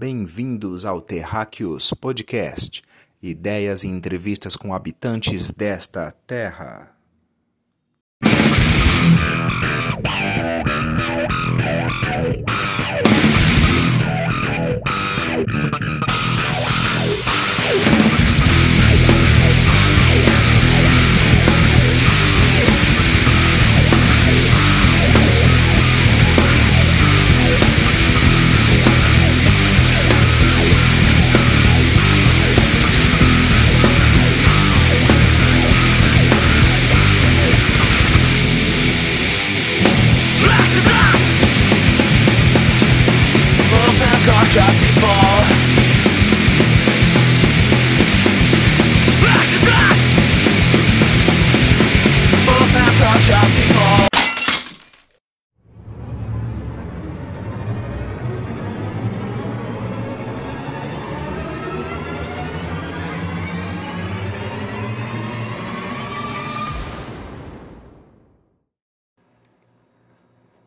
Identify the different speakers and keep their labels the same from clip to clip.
Speaker 1: Bem-vindos ao Terráqueos Podcast. Ideias e entrevistas com habitantes desta terra.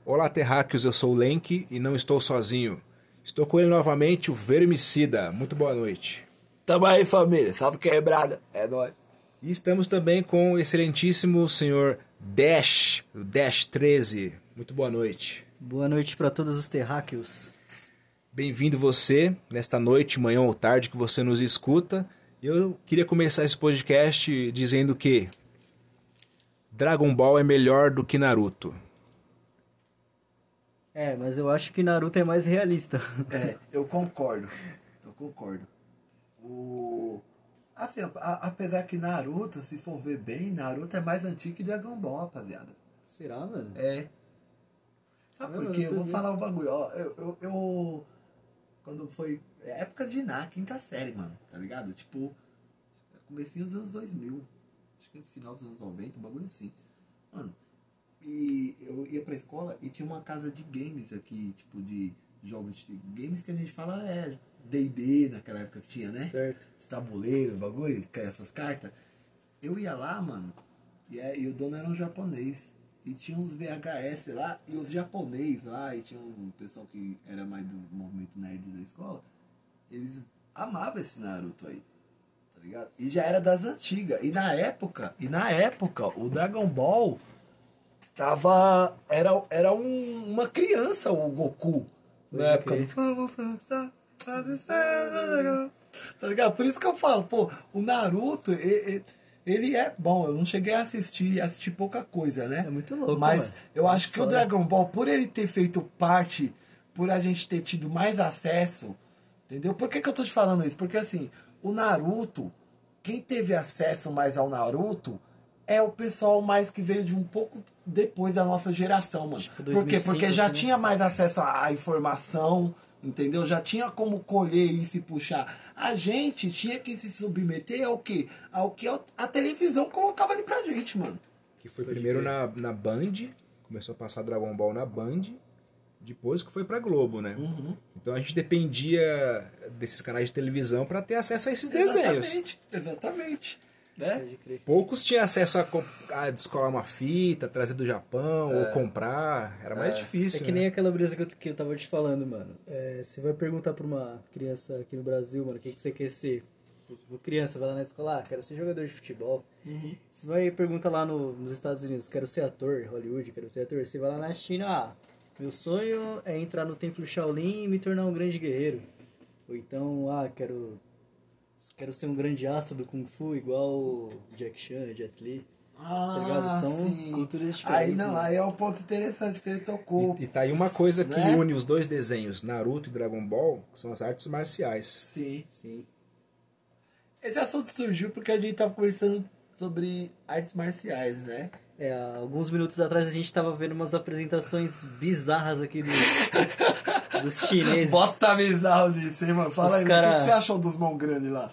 Speaker 1: Olá, terráqueos, eu sou o Lenk e não estou sozinho. Estou com ele novamente, o Vermicida. Muito boa noite.
Speaker 2: Tamo aí, família. Salve quebrada. É nóis.
Speaker 1: E estamos também com o excelentíssimo senhor Dash, o Dash 13. Muito boa noite.
Speaker 3: Boa noite para todos os terráqueos.
Speaker 1: Bem-vindo você, nesta noite, manhã ou tarde que você nos escuta. Eu queria começar esse podcast dizendo que Dragon Ball é melhor do que Naruto.
Speaker 3: É, mas eu acho que Naruto é mais realista.
Speaker 2: É, eu concordo. Eu concordo. O... Assim, a- apesar que Naruto, se for ver bem, Naruto é mais antigo que Dragon Ball, rapaziada.
Speaker 3: Será, mano?
Speaker 2: É. Sabe
Speaker 3: Eu
Speaker 2: por quê? Eu vou falar um bagulho. Ó, eu, eu, eu- Quando foi. é Épocas de Iná, quinta série, mano. Tá ligado? Tipo. Comecinho dos anos 2000. Acho que no final dos anos 90, um bagulho assim. Mano. E eu ia pra escola e tinha uma casa de games aqui, tipo, de jogos de games que a gente fala é DD naquela época que tinha, né?
Speaker 3: Certo.
Speaker 2: Esse tabuleiro, bagulho, com essas cartas. Eu ia lá, mano, e, é- e o dono era um japonês. E tinha uns VHS lá, e os japoneses lá, e tinha um pessoal que era mais do movimento nerd da escola. Eles amavam esse Naruto aí. Tá ligado? E já era das antigas. E na época, e na época, o Dragon Ball tava. Era, era um- uma criança, o Goku. Na época do. Tá ligado? Por isso que eu falo, pô, o Naruto, e- e- ele é bom. Eu não cheguei a assistir, assisti pouca coisa, né?
Speaker 3: É muito louco,
Speaker 2: Mas
Speaker 3: mano.
Speaker 2: eu acho que o. Dragon Ball, por ele ter feito parte, por a gente ter tido mais acesso, entendeu? Por que, que eu tô te falando isso? Porque assim, o Naruto, quem teve acesso mais ao Naruto é o pessoal mais que veio de um pouco depois da nossa geração, mano.
Speaker 3: Tipo
Speaker 2: Por quê?
Speaker 3: 2005,
Speaker 2: Porque já
Speaker 3: assim, né?
Speaker 2: tinha mais acesso à informação, entendeu? Já tinha como colher isso e puxar. A gente tinha que se submeter ao quê? Ao que a televisão colocava ali pra gente, mano.
Speaker 1: Que foi primeiro na, na Band, começou a passar Dragon Ball na Band, depois que foi pra Globo, né?
Speaker 2: Uhum.
Speaker 1: Então a gente dependia desses canais de televisão pra ter acesso a esses desenhos.
Speaker 2: Exatamente, exatamente. Né?
Speaker 1: Poucos tinham acesso a, a descolar uma fita, trazer do Japão, ou comprar. Era mais
Speaker 3: É
Speaker 1: difícil.
Speaker 3: que
Speaker 1: né?
Speaker 3: nem aquela brisa que eu, que eu tava te falando, mano. É, você vai perguntar pra uma criança aqui no Brasil, mano, o que, que você quer ser? Tipo, criança vai lá na escola, ah, quero ser jogador de futebol.
Speaker 2: Uhum.
Speaker 3: Você vai perguntar lá no- nos Estados Unidos, quero ser ator, Hollywood, quero ser ator. Você vai lá na China, ah, meu sonho é entrar no templo Shaolin e me tornar um grande guerreiro. Ou então, ah, quero quero ser um grande astro do Kung Fu, igual Jack Chan, Jet Li.
Speaker 2: Ah,
Speaker 3: ligado? São
Speaker 2: sim.
Speaker 3: culturas diferentes,
Speaker 2: Aí não,
Speaker 3: né?
Speaker 2: aí é um ponto interessante que ele tocou.
Speaker 1: E, e tá aí uma coisa que
Speaker 2: Né?
Speaker 1: une os dois desenhos, Naruto e Dragon Ball, que são as artes marciais.
Speaker 2: Sim.
Speaker 3: Sim.
Speaker 2: Esse assunto surgiu porque a gente tava conversando sobre artes marciais, né?
Speaker 3: É, alguns minutos atrás a gente tava vendo umas apresentações bizarras aqui dos, dos chineses.
Speaker 2: Bota bizarro nisso, hein, mano? Fala
Speaker 3: Os
Speaker 2: aí,
Speaker 3: cara-
Speaker 2: o que, que você achou dos mão grande lá?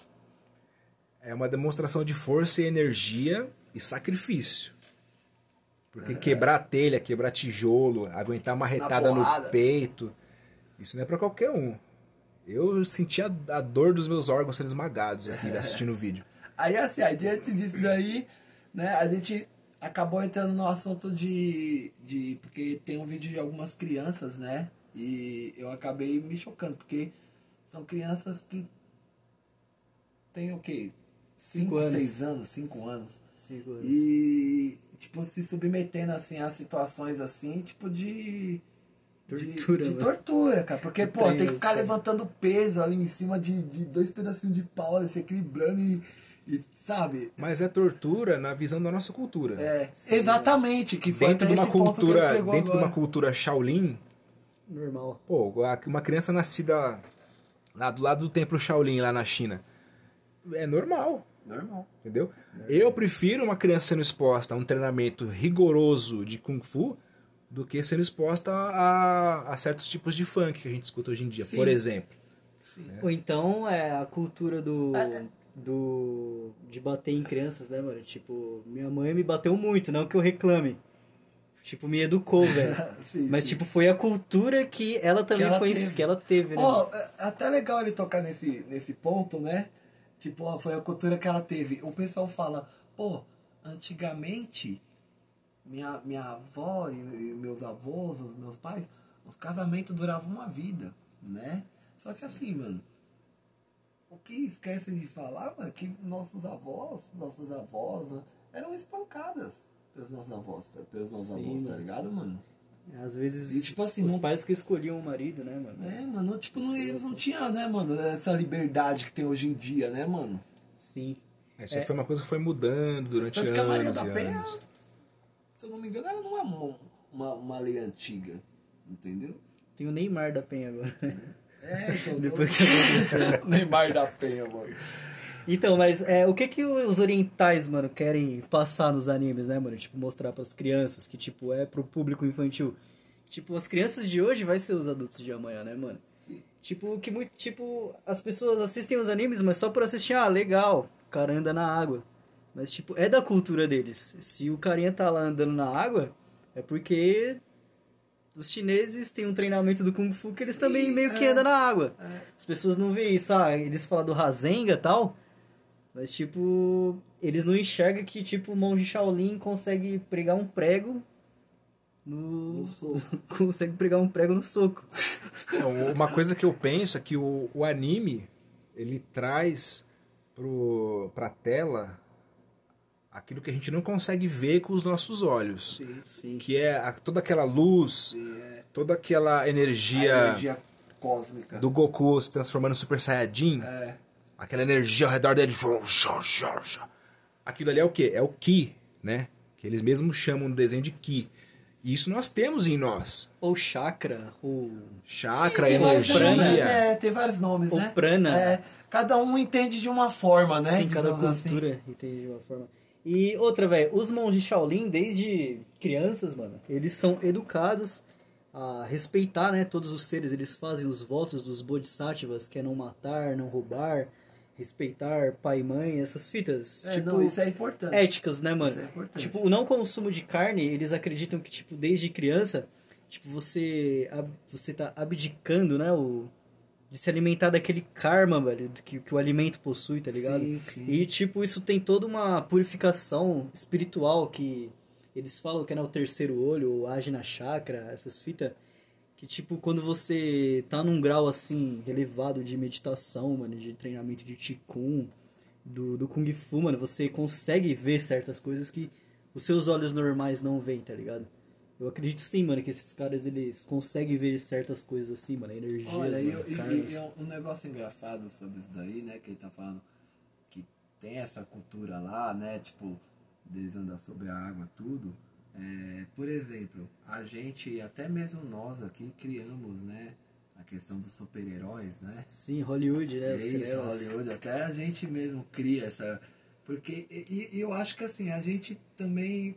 Speaker 1: É uma demonstração de força e energia e sacrifício. Porque quebrar telha, quebrar tijolo, aguentar uma retada no peito, isso não é pra qualquer um. Eu senti a, a dor dos meus órgãos sendo esmagados aqui assistindo o vídeo.
Speaker 2: Aí, assim, aí diante disso daí, né, a gente acabou entrando no assunto de, de. Porque tem um vídeo de algumas crianças, né? E eu acabei me chocando, porque são crianças que têm o quê?
Speaker 3: Cinco
Speaker 2: 5,
Speaker 3: anos.
Speaker 2: 6 anos, 5 anos.
Speaker 3: Cinco anos.
Speaker 2: E, tipo, se submetendo, assim, a situações, assim, tipo, de... de-
Speaker 3: Tortura,
Speaker 2: De,
Speaker 3: mano.
Speaker 2: tortura, cara. Porque,
Speaker 3: Que
Speaker 2: pô, tem que ficar levantando peso ali em cima de, de dois pedacinhos de pau, ali, se equilibrando e, e, sabe?
Speaker 1: Mas é tortura na visão da nossa cultura.
Speaker 2: É, exatamente, que foi
Speaker 1: dentro de uma cultura, dentro de uma
Speaker 2: agora.
Speaker 1: cultura Shaolin,
Speaker 3: Normal.
Speaker 1: pô, uma criança nascida lá do lado do templo Shaolin lá na China, é normal,
Speaker 2: Normal.
Speaker 1: entendeu? Eu prefiro uma criança sendo exposta a um treinamento rigoroso de kung fu do que sendo exposta a, a certos tipos de funk que a gente escuta hoje em dia,
Speaker 2: Sim.
Speaker 1: por exemplo.
Speaker 2: Sim.
Speaker 3: Ou então é a cultura do. Do de bater em crianças, né, mano? Tipo, minha mãe me bateu muito, não que eu reclame. Tipo, me educou, velho. Mas,
Speaker 2: sim.
Speaker 3: tipo, foi a cultura que ela também
Speaker 2: ela
Speaker 3: foi.
Speaker 2: teve.
Speaker 3: que ela teve, né?
Speaker 2: Ó, é até legal ele tocar nesse, nesse ponto, né? Tipo, ó, foi a cultura que ela teve. O pessoal fala, pô, antigamente, minha, minha avó e, e meus avós, os meus pais, os casamentos duravam uma vida, né? Só que assim, mano, o que esquecem de falar, mano, é que nossos avós, nossas avós, né, eram espancadas pelos nossos avós, pelos nossos
Speaker 3: Sim,
Speaker 2: avós, tá ligado, mano?
Speaker 3: Às vezes,
Speaker 2: E, tipo assim,
Speaker 3: os
Speaker 2: não-
Speaker 3: pais que escolhiam o marido, né, mano?
Speaker 2: É, mano, tipo, não, eles não tinham, né, mano, essa liberdade que tem hoje em dia, né, mano?
Speaker 3: Sim.
Speaker 1: Isso aí foi uma coisa que foi mudando durante
Speaker 2: Tanto que a Maria
Speaker 1: anos
Speaker 2: da
Speaker 1: e
Speaker 2: Penha,
Speaker 1: anos.
Speaker 2: se eu não me engano, ela não é uma, uma, uma lei antiga, entendeu?
Speaker 3: Tem o Neymar da Penha agora.
Speaker 2: É, então...
Speaker 3: Depois
Speaker 2: eu... Neymar da Penha, mano.
Speaker 3: Então, mas é, o que que os orientais, mano, querem passar nos animes, né, mano? Tipo, mostrar pras crianças que, tipo, é pro público infantil. Tipo, as crianças de hoje vai ser os adultos de amanhã, né, mano?
Speaker 2: Sim.
Speaker 3: Tipo, que muito, tipo, as pessoas assistem os animes, mas só por assistir, ah, legal, o cara anda na água. Mas, tipo, é da cultura deles. Se o carinha tá lá andando na água, é porque os chineses têm um treinamento do Kung Fu que eles
Speaker 2: Sim,
Speaker 3: também meio que
Speaker 2: é.
Speaker 3: andam na água.
Speaker 2: É.
Speaker 3: As pessoas não veem isso, ah, eles falam do Rasenga e tal, mas, tipo, eles não enxergam que, tipo, o monge Shaolin consegue pregar um prego no...
Speaker 2: No soco.
Speaker 3: consegue pregar um prego no soco.
Speaker 1: É, uma coisa que eu penso é que o, o anime ele traz pro, pra tela aquilo que a gente não consegue ver com os nossos olhos.
Speaker 2: Sim,
Speaker 3: Sim.
Speaker 1: Que é a- toda aquela luz,
Speaker 2: sim, é.
Speaker 1: toda aquela
Speaker 2: A
Speaker 1: energia,
Speaker 2: energia cósmica.
Speaker 1: do Goku se transformando em Super Saiyajin.
Speaker 2: É,
Speaker 1: Aquela energia ao redor dele. Aquilo ali é o quê? É o Ki, né? Que eles mesmos chamam no desenho de Ki. E isso nós temos em nós.
Speaker 3: Ou chakra, ou...
Speaker 1: Chakra,
Speaker 2: vários
Speaker 1: energia.
Speaker 2: nomes, é, tem vários nomes,
Speaker 3: Ou
Speaker 2: né?
Speaker 3: prana.
Speaker 2: É, cada um entende de uma forma, né?
Speaker 3: Sim, cada
Speaker 2: assim.
Speaker 3: cultura entende de uma forma. E outra, velho, os monges Shaolin, desde crianças, mano, eles são educados a respeitar, né, todos os seres. Eles fazem os votos dos bodhisattvas, que é não matar, não roubar, respeitar pai e mãe, essas fitas.
Speaker 2: É,
Speaker 3: tipo,
Speaker 2: não, isso é importante.
Speaker 3: éticas, né, mano?
Speaker 2: Isso é importante.
Speaker 3: tipo, o não consumo de carne, eles acreditam que, tipo, desde criança, tipo, você, você tá abdicando, né, o, de se alimentar daquele karma, velho, que, que o alimento possui, tá ligado?
Speaker 2: Sim, sim.
Speaker 3: E, tipo, isso tem toda uma purificação espiritual que eles falam que é né, o terceiro olho, ou Ajna Chakra, essas fitas. Que, tipo, quando você tá num grau, assim, elevado de meditação, mano, de treinamento de Qigong, do, do Kung Fu, mano, você consegue ver certas coisas que os seus olhos normais não veem, tá ligado? Eu acredito sim, mano, que esses caras, eles conseguem ver certas coisas assim, mano, energias,
Speaker 2: Olha, e,
Speaker 3: mano,
Speaker 2: e-
Speaker 3: karmas.
Speaker 2: e é um negócio engraçado sobre isso daí, né? Que ele tá falando que tem essa cultura lá, né? Tipo, deles andar sobre a água, tudo. É, por exemplo, a gente, até mesmo nós aqui, criamos, né? A questão dos super-heróis, né?
Speaker 3: Sim, Hollywood, né?
Speaker 2: É isso. Hollywood, até a gente mesmo cria essa. Porque, e, e eu acho que assim, a gente também.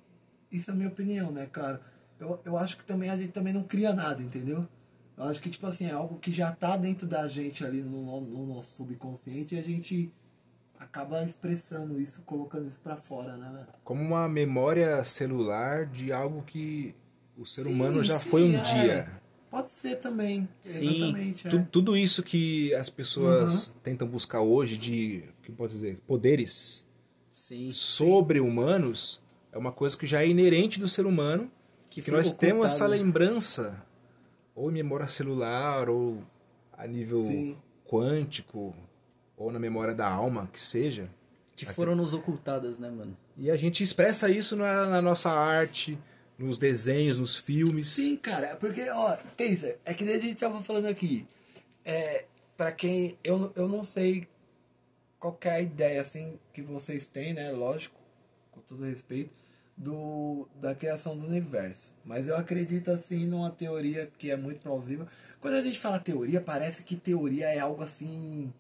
Speaker 2: Isso é a minha opinião, né? Claro. Eu, eu acho que também a gente também não cria nada, entendeu? Eu acho que, tipo assim, é algo que já tá dentro da gente ali no, no- no nosso subconsciente e a gente acaba expressando isso, colocando isso pra fora, né?
Speaker 1: Como uma memória celular de algo que o ser
Speaker 2: Sim,
Speaker 1: humano já
Speaker 2: sim,
Speaker 1: foi um
Speaker 2: é.
Speaker 1: dia.
Speaker 2: Pode ser também.
Speaker 3: Sim,
Speaker 2: Exatamente.
Speaker 1: Tu-
Speaker 2: é.
Speaker 1: tudo isso que as pessoas tentam buscar hoje de, que pode dizer, poderes
Speaker 3: Sim.
Speaker 1: sobre-humanos é uma coisa que já é inerente do ser humano, que,
Speaker 3: foi
Speaker 1: nós temos
Speaker 3: ocultado,
Speaker 1: essa
Speaker 3: né?
Speaker 1: lembrança ou em memória celular ou a nível
Speaker 2: Sim.
Speaker 1: quântico ou na memória da alma, que seja.
Speaker 3: Que foram nos ocultadas, né, mano?
Speaker 1: E a gente expressa isso na, na nossa arte, nos desenhos, nos filmes.
Speaker 2: Sim, cara, porque, ó, pensa, é que nem a gente tava falando aqui. É, pra quem. Eu, eu não sei qual que é a ideia, assim, que vocês têm, né? Lógico, com todo respeito, do, da criação do universo. Mas eu acredito, assim, numa teoria que é muito plausível. Quando a gente fala teoria, parece que teoria é algo assim.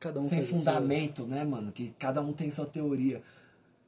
Speaker 3: Cada um
Speaker 2: sem
Speaker 3: o seu-
Speaker 2: fundamento, né, mano? Que cada um tem sua teoria.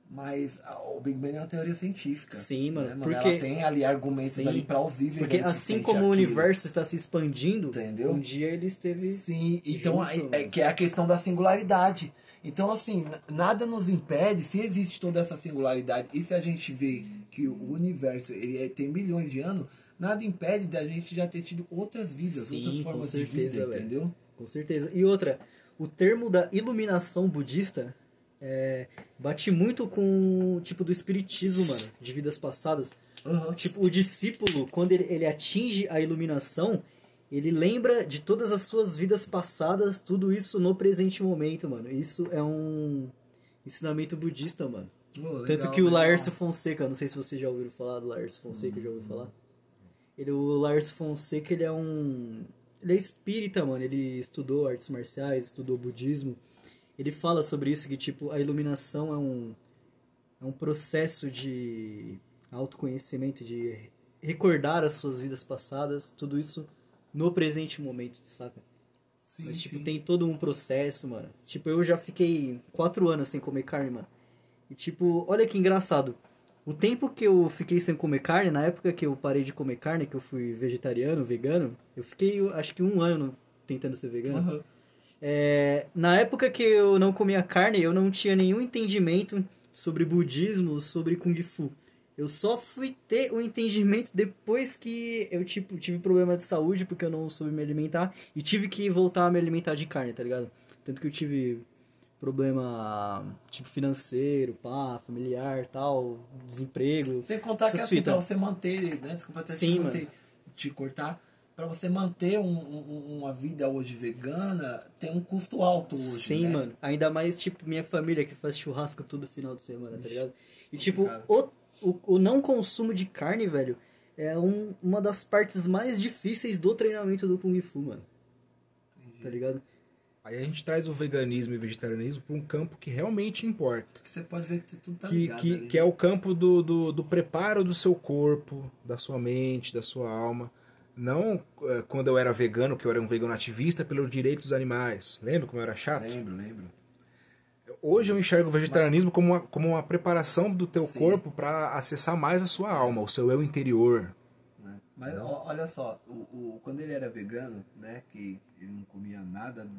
Speaker 2: Mas o Big Bang é uma teoria científica.
Speaker 3: Sim, mano,
Speaker 2: né,
Speaker 3: porque-
Speaker 2: Ela tem ali argumentos
Speaker 3: Sim.
Speaker 2: ali plausíveis.
Speaker 3: Porque assim como o
Speaker 2: aquilo.
Speaker 3: universo está se expandindo,
Speaker 2: Entendeu?
Speaker 3: um dia ele esteve.
Speaker 2: Sim, então
Speaker 3: junto,
Speaker 2: é,
Speaker 3: mano.
Speaker 2: que é a questão da singularidade. Então, assim, nada nos impede, se existe toda essa singularidade, e se a gente vê que o universo ele é- tem milhões de anos, nada impede da gente já ter tido outras vidas,
Speaker 3: Sim,
Speaker 2: outras formas de
Speaker 3: certeza,
Speaker 2: vida,
Speaker 3: velho.
Speaker 2: entendeu?
Speaker 3: Com certeza. E outra, o termo da iluminação budista é, bate muito com o tipo do espiritismo, mano, de vidas passadas.
Speaker 2: Aham.
Speaker 3: Tipo, o discípulo, quando ele, ele atinge a iluminação, ele lembra de todas as suas vidas passadas, tudo isso no presente momento, mano. Isso é um ensinamento budista, mano. Tanto
Speaker 2: legal,
Speaker 3: que o
Speaker 2: legal.
Speaker 3: Laércio Fonseca, não sei se vocês já ouviram falar do Laércio Fonseca, já ouviu falar? Ele, o Laércio Fonseca, ele é um... Ele é espírita, mano. Ele estudou artes marciais, estudou budismo. Ele fala sobre isso, que, tipo, a iluminação é um... É um processo de autoconhecimento, de recordar as suas vidas passadas, tudo isso no presente momento, saca?
Speaker 2: Sim,
Speaker 3: Mas, tipo,
Speaker 2: sim.
Speaker 3: tem todo um processo, mano. Tipo, eu já fiquei quatro anos sem comer carne, mano. E, tipo, olha que engraçado. O tempo que eu fiquei sem comer carne, na época que eu parei de comer carne, que eu fui vegetariano, vegano, eu fiquei, acho que um ano tentando ser vegano.
Speaker 2: Aham.
Speaker 3: É, na época que eu não comia carne, eu não tinha nenhum entendimento sobre budismo, sobre kung fu. Eu só fui ter o entendimento depois que eu tipo, tive problema de saúde porque eu não soube me alimentar e tive que voltar a me alimentar de carne, tá ligado? Tanto que eu tive problema tipo financeiro, pá, familiar, tal, desemprego.
Speaker 2: Sem contar que
Speaker 3: essas
Speaker 2: assim,
Speaker 3: fitas.
Speaker 2: pra você manter, né? Desculpa até
Speaker 3: Sim,
Speaker 2: te, manter, te cortar. Pra você manter um- um- uma vida hoje vegana, tem um custo alto hoje.
Speaker 3: Sim,
Speaker 2: né?
Speaker 3: mano. Ainda mais, tipo, minha família que faz churrasco todo final de semana, tá ligado? E, tipo,
Speaker 2: complicado.
Speaker 3: o, o, o não consumo de carne, velho, é um, uma das partes mais difíceis do treinamento do Kung Fu, mano. Tá ligado?
Speaker 1: Aí a gente traz o veganismo e o vegetarianismo para um campo que realmente importa.
Speaker 2: Que você pode ver que tudo tá
Speaker 1: que,
Speaker 2: ligado
Speaker 1: que,
Speaker 2: ali.
Speaker 1: que é o campo do, do, do preparo do seu corpo, da sua mente, da sua alma. Não eh, quando eu era vegano, que eu era um vegano ativista pelos direitos dos animais. Lembra como eu era chato?
Speaker 2: Lembro, lembro.
Speaker 1: Hoje eu enxergo o vegetarianismo como uma, como uma preparação do teu
Speaker 2: Sim.
Speaker 1: corpo para acessar mais a sua alma, o seu eu interior.
Speaker 2: né? Mas olha só, o, o, quando ele era vegano, né? Que ele não comia nada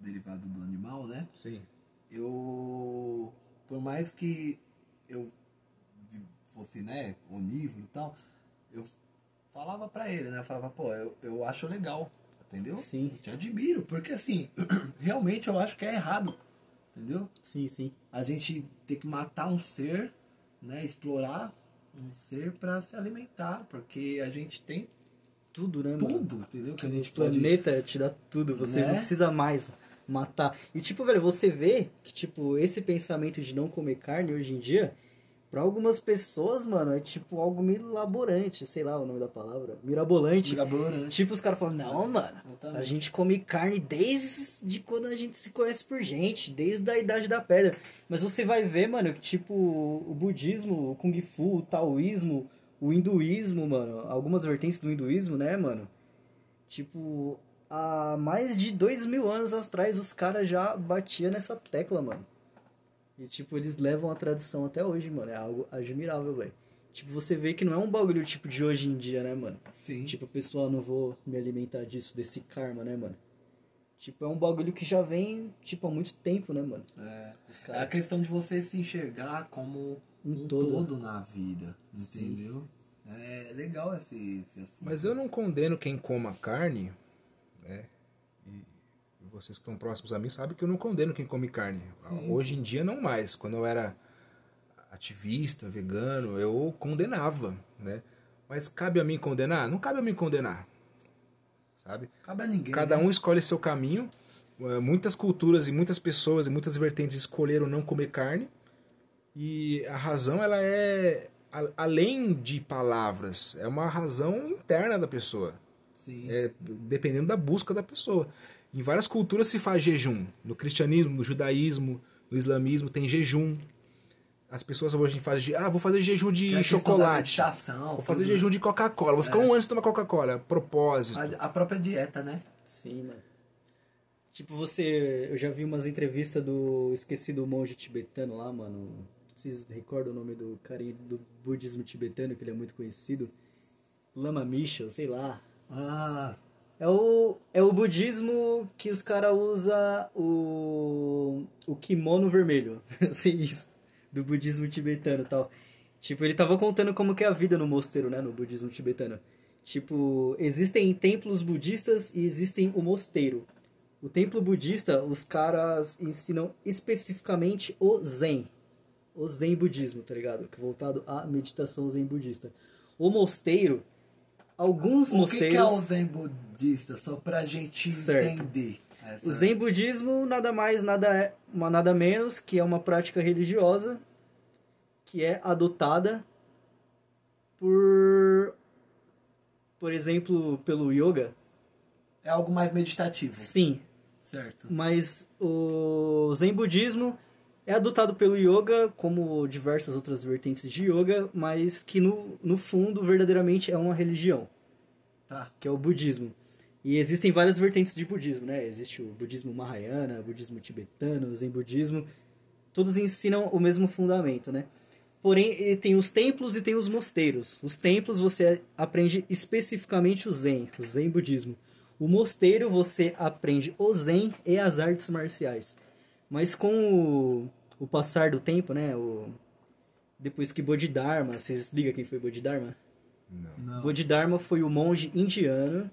Speaker 2: derivado do animal, né?
Speaker 1: Sim.
Speaker 2: eu por mais que eu fosse né onívoro e tal eu falava pra ele né eu falava pô eu, eu acho legal entendeu
Speaker 3: Sim.
Speaker 2: te admiro porque assim realmente eu acho que é errado entendeu
Speaker 3: Sim, sim.
Speaker 2: a gente ter que matar um ser né explorar um ser pra se alimentar porque a gente tem
Speaker 3: Tudo, né, mano?
Speaker 2: tudo entendeu que a gente
Speaker 3: O
Speaker 2: pode
Speaker 3: planeta te dá tudo, você
Speaker 2: Né?
Speaker 3: não precisa mais matar. E tipo, velho, você vê que tipo esse pensamento de não comer carne hoje em dia, pra algumas pessoas, mano, é tipo algo mirabolante, sei lá o nome da palavra, mirabolante.
Speaker 2: mirabolante
Speaker 3: Tipo, os caras falam, não, mano, a
Speaker 2: Exatamente.
Speaker 3: gente come carne desde quando a gente se conhece por gente, desde a idade da pedra. Mas você vai ver, mano, que tipo, o budismo, o kung fu, o taoísmo, o hinduísmo, mano, algumas vertentes do hinduísmo, né, mano? Tipo, há mais de dois mil anos atrás os caras já batiam nessa tecla, mano. E, tipo, eles levam a tradição até hoje, mano. É algo admirável, velho. Tipo, você vê que não é um bagulho, tipo, de hoje em dia, né, mano?
Speaker 2: sim
Speaker 3: Tipo, pessoal, não vou me alimentar disso, desse karma, né, mano? Tipo, é um bagulho que já vem, tipo, há muito tempo, né, mano?
Speaker 2: é, É a questão de você se enxergar como
Speaker 3: Um
Speaker 2: um
Speaker 3: todo.
Speaker 2: todo, na vida, entendeu? É legal esse, esse assim.
Speaker 1: Mas eu não condeno quem coma carne, né? Vocês que estão próximos a mim sabem que eu não condeno quem come carne. Hoje em dia não mais. Quando eu era ativista, vegano, eu condenava, né? Mas cabe a mim condenar? Não cabe a mim condenar. Sabe?
Speaker 2: Cabe a ninguém.
Speaker 1: Cada
Speaker 2: né?
Speaker 1: um escolhe seu caminho. eh, muitas culturas e muitas pessoas e muitas vertentes escolheram não comer carne. E a razão ela é além de palavras, é uma razão interna da pessoa.
Speaker 2: Sim.
Speaker 1: É, dependendo da busca da pessoa. Em várias culturas se faz jejum. No cristianismo, no judaísmo, no islamismo tem jejum. As pessoas hoje fazem, ah, vou fazer jejum de
Speaker 2: Que é
Speaker 1: chocolate. Vou fazer
Speaker 2: tudo, né?
Speaker 1: jejum de Coca-Cola. Vou ficar um ano sem tomar Coca-Cola. Propósito.
Speaker 2: A, a própria dieta, né?
Speaker 3: Sim, mano. Tipo, você. Eu já vi umas entrevistas do. Esqueci do monge tibetano lá, mano. Vocês recordam o nome do carinha do budismo tibetano, que ele é muito conhecido? Lama Misha, sei lá.
Speaker 2: Ah,
Speaker 3: É o, é o budismo que os caras usam o, o kimono vermelho. Assim, isso. Do budismo tibetano e tal. Tipo, ele tava contando como que é a vida no mosteiro, né? No budismo tibetano. Tipo, existem templos budistas e existem o mosteiro. O templo budista, os caras ensinam especificamente o Zen. O Zen budismo, tá ligado? Voltado à meditação Zen budista. O mosteiro, alguns
Speaker 2: o que,
Speaker 3: mosteiros...
Speaker 2: que é o Zen budista? Só pra gente
Speaker 3: Certo.
Speaker 2: entender. essa-
Speaker 3: O Zen budismo nada mais, nada, é, nada menos que é uma prática religiosa que é adotada por, por exemplo, pelo yoga.
Speaker 2: É algo mais meditativo.
Speaker 3: Sim,
Speaker 2: Certo.
Speaker 3: mas o Zen budismo é adotado pelo yoga como diversas outras vertentes de yoga, mas que no, no fundo verdadeiramente é uma religião.
Speaker 2: Tá.
Speaker 3: que é o budismo. E existem várias vertentes de budismo, né? Existe o budismo mahayana, o budismo tibetano, o zen budismo. Todos ensinam o mesmo fundamento, né? Porém, tem os templos e tem os mosteiros. Os templos você aprende especificamente o zen, o zen budismo. O mosteiro você aprende o zen e as artes marciais. Mas com o, o passar do tempo, né? O, depois que Bodhidharma, vocês ligam quem foi Bodhidharma?
Speaker 2: Não.
Speaker 3: Bodhidharma foi o monge indiano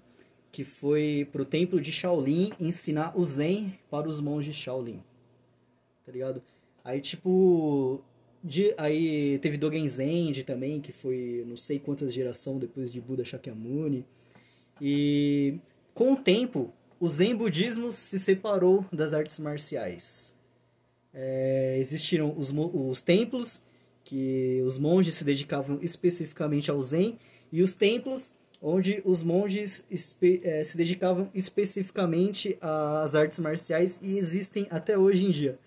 Speaker 3: que foi pro templo de Shaolin ensinar o Zen para os monges Shaolin. Tá ligado? Aí, tipo. De, aí teve Dogen Zenji também, que foi não sei quantas gerações depois de Buda Shakyamuni. E com o tempo, o Zen budismo se separou das artes marciais. É, existiram os, os templos, que os monges se dedicavam especificamente ao Zen, e os templos onde os monges eh, se dedicavam especificamente às artes marciais, e existem até hoje em dia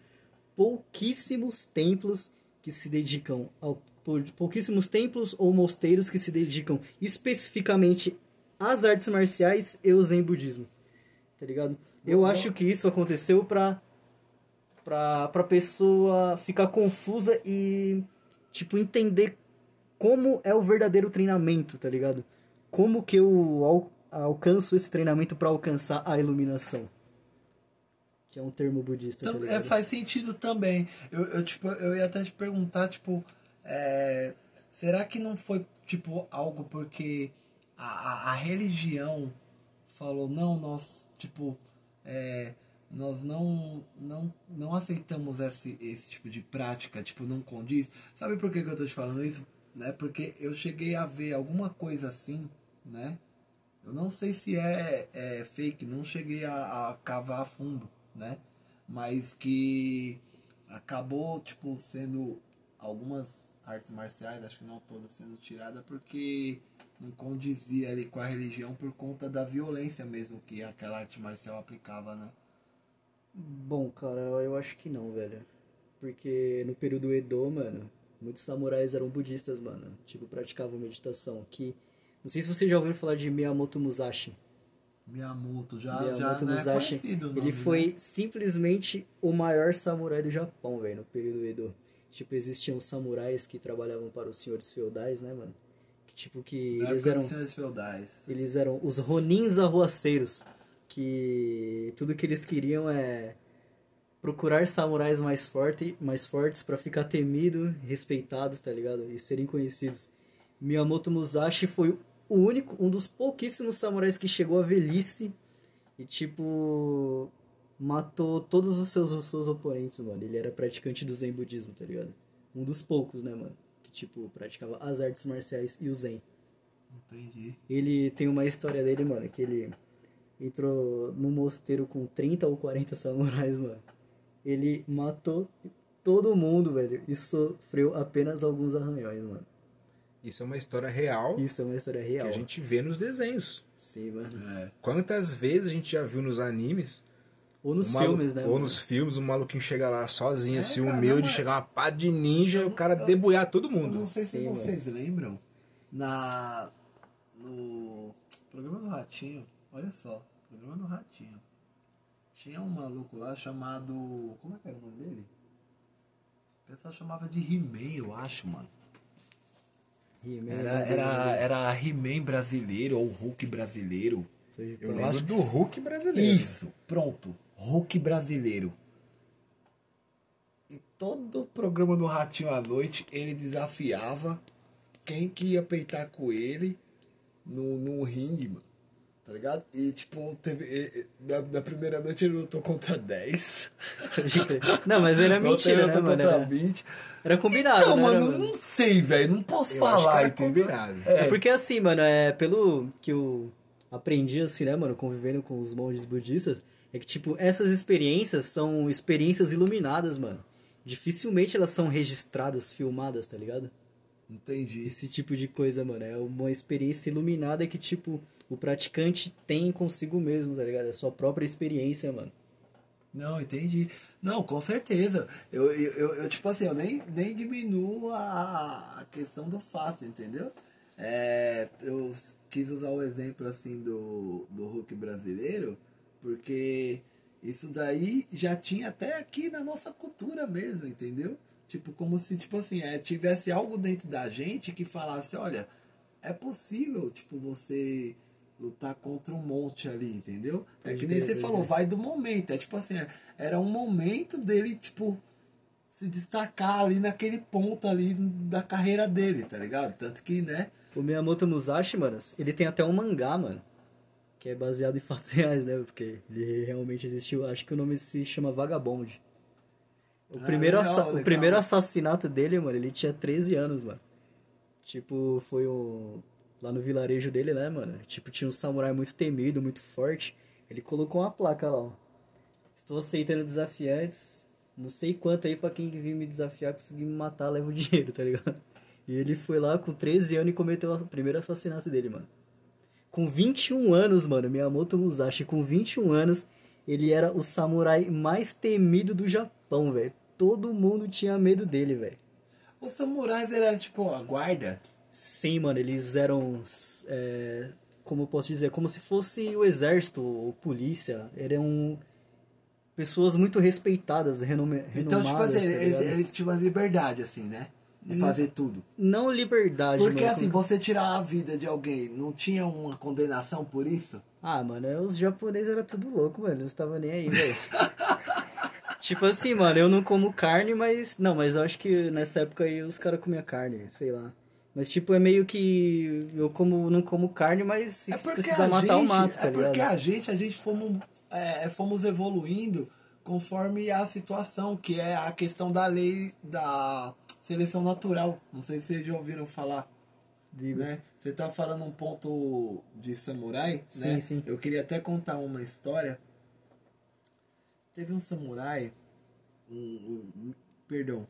Speaker 3: pouquíssimos templos que se dedicam ao pou- pouquíssimos templos ou mosteiros que se dedicam especificamente às artes marciais e ao Zen budismo. Tá ligado? Eu
Speaker 2: Bom,
Speaker 3: acho que isso aconteceu pra pra, pra pessoa ficar confusa e, tipo, entender como é o verdadeiro treinamento, tá ligado? Como que eu al- alcanço esse treinamento pra alcançar a iluminação. Que é um termo budista, tá
Speaker 2: Tam- é, faz sentido também. Eu, eu, tipo, eu ia até te perguntar, tipo, é, será que não foi, tipo, algo porque a, a, a religião falou, não, nós, tipo, é, nós não, não, não aceitamos esse, esse tipo de prática, tipo, não condiz. Sabe por que, que eu tô te falando isso? Né? Porque eu cheguei a ver alguma coisa assim, né? Eu não sei se é, é fake, não cheguei a, a cavar a fundo, né? Mas que acabou, tipo, sendo algumas artes marciais, acho que não todas sendo tiradas, porque não condizia ali com a religião por conta da violência mesmo que aquela arte marcial aplicava, né?
Speaker 3: Bom, cara, eu acho que não, velho. Porque no período Edo, mano, muitos samurais eram budistas, mano. Tipo, praticavam meditação. Que. Não sei se você já ouviu falar de Miyamoto Musashi.
Speaker 2: Miyamoto já,
Speaker 3: Miyamoto
Speaker 2: já não é
Speaker 3: Musashi.
Speaker 2: conhecido o
Speaker 3: ele foi
Speaker 2: né?
Speaker 3: simplesmente o maior samurai do Japão, velho, no período Edo. Tipo, existiam samurais que trabalhavam para os senhores feudais, né, mano? Que tipo que
Speaker 2: Na
Speaker 3: eles eram
Speaker 2: senhores feudais.
Speaker 3: eles eram os ronins arruaceiros, que tudo que eles queriam é procurar samurais mais, forte, mais fortes para ficar temido, respeitados, tá ligado? E serem conhecidos. Miyamoto Musashi foi o único, um dos pouquíssimos samurais que chegou à velhice e, tipo, matou todos os seus, os seus oponentes, mano. Ele era praticante do Zen budismo, tá ligado? Um dos poucos, né, mano? Que, tipo, praticava as artes marciais e o Zen.
Speaker 2: Entendi.
Speaker 3: Ele tem uma história dele, mano, que ele entrou no mosteiro com 30 ou 40 samurais, mano. Ele matou todo mundo, velho, e sofreu apenas alguns arranhões, mano.
Speaker 1: Isso é uma história real
Speaker 3: Isso é uma história
Speaker 1: que
Speaker 3: real.
Speaker 1: a gente vê nos desenhos.
Speaker 3: Sim, mano.
Speaker 2: É.
Speaker 1: Quantas vezes a gente já viu nos animes,
Speaker 3: Ou nos
Speaker 1: malu-
Speaker 3: filmes, né?
Speaker 1: Ou
Speaker 3: mano?
Speaker 1: nos filmes, o maluquinho chega lá sozinho,
Speaker 2: É,
Speaker 1: assim,
Speaker 2: cara,
Speaker 1: humilde,
Speaker 2: não,
Speaker 1: chegar uma pá de ninja e o cara
Speaker 2: eu-
Speaker 1: debuiar todo
Speaker 2: Eu
Speaker 1: mundo.
Speaker 2: não sei se
Speaker 3: Sim,
Speaker 2: vocês lembram, na no programa do Ratinho, olha só, programa do Ratinho. Tinha um maluco lá chamado. Como é que era o nome dele? O pessoal chamava de He-Man, eu acho, mano. Era, era, era He-Man brasileiro ou Hulk brasileiro.
Speaker 1: Eu
Speaker 3: crer.
Speaker 1: lembro do Hulk brasileiro.
Speaker 2: Isso, pronto. Hulk brasileiro. E todo o programa do Ratinho à noite, ele desafiava quem que ia peitar com ele no, no ringue, mano. Tá ligado? E tipo, teve, e- na, na primeira noite ele lutou contra 10.
Speaker 3: Pode crer. Não, mas era mentira, né, mano? Era,
Speaker 2: 20.
Speaker 3: era combinado,
Speaker 2: Então,
Speaker 3: né,
Speaker 2: mano,
Speaker 3: mano?
Speaker 2: não sei, velho. Não posso
Speaker 1: Eu
Speaker 2: falar, entendeu?
Speaker 1: combinado.
Speaker 3: É porque assim, mano, é pelo que eu aprendi assim, né, mano, convivendo com os monges budistas, é que tipo, essas experiências são experiências iluminadas, mano. Dificilmente elas são registradas, filmadas, tá ligado?
Speaker 2: Entendi.
Speaker 3: Esse tipo de coisa, mano, é uma experiência iluminada que tipo o praticante tem consigo mesmo, tá ligado? É a sua própria experiência, mano.
Speaker 2: Não, entendi. Não, com certeza. Eu, eu, eu, tipo assim, eu nem, nem diminuo a, a questão do fato, entendeu? É, eu quis usar o exemplo assim do, do Hulk brasileiro, porque isso daí já tinha até aqui na nossa cultura mesmo, entendeu? Tipo, como se, tipo assim, é, tivesse algo dentro da gente que falasse, olha, é possível, tipo, você lutar contra um monte ali, entendeu? É que nem você falou, vai do momento. É tipo assim, é- era um momento dele, tipo, se destacar ali naquele ponto ali da carreira dele, tá ligado? Tanto que, né?
Speaker 3: O Miyamoto Musashi, mano, ele tem até um mangá, mano. Que é baseado em fatos reais, né? Porque ele realmente existiu. Acho que o nome se chama Vagabond. O,
Speaker 2: Ah,
Speaker 3: primeiro,
Speaker 2: legal, legal.
Speaker 3: o primeiro assassinato dele, mano, ele tinha 13 anos, mano. Tipo, foi o. Lá no vilarejo dele, né, mano? Tipo, tinha um samurai muito temido, muito forte. Ele colocou uma placa lá, ó. Estou aceitando desafiantes. Não sei quanto aí pra quem vir me desafiar conseguir me matar, leva o dinheiro, tá ligado? E ele foi lá com 13 anos e cometeu o primeiro assassinato dele, mano. Com 21 anos, mano, Miyamoto Musashi, com 21 anos, ele era o samurai mais temido do Japão, velho. Todo mundo tinha medo dele, velho.
Speaker 2: Os samurais eram, tipo, a guarda.
Speaker 3: Sim, mano, eles eram. é, como eu posso dizer? Como se fosse o exército ou polícia. Eram pessoas muito respeitadas, renome,
Speaker 2: Então, tipo
Speaker 3: renomadas.
Speaker 2: assim,
Speaker 3: tá
Speaker 2: eles, eles tinham uma liberdade, assim, né? De fazer tudo.
Speaker 3: Não liberdade,
Speaker 2: Porque,
Speaker 3: mano.
Speaker 2: assim,
Speaker 3: como-
Speaker 2: você tirar a vida de alguém, não tinha uma condenação por isso?
Speaker 3: Ah, mano, os japoneses eram tudo louco, mano. Não estavam nem aí, velho. tipo assim, mano, eu não como carne, mas. Não, mas eu acho que nessa época aí os caras comiam carne, sei lá. Mas, tipo, é meio que. Eu como, não como carne, mas se
Speaker 2: É
Speaker 3: precisar matar, eu
Speaker 2: gente-
Speaker 3: mato, tá
Speaker 2: É porque
Speaker 3: ligado?
Speaker 2: a gente, a gente fomos, é, fomos evoluindo conforme a situação, que é a questão da lei da seleção natural. Não sei se vocês já ouviram falar.
Speaker 3: Diga.
Speaker 2: Né? Você tá falando um ponto de samurai,
Speaker 3: Sim,
Speaker 2: né?
Speaker 3: sim.
Speaker 2: Eu queria até contar uma história. Teve um samurai, um, um- um- perdão,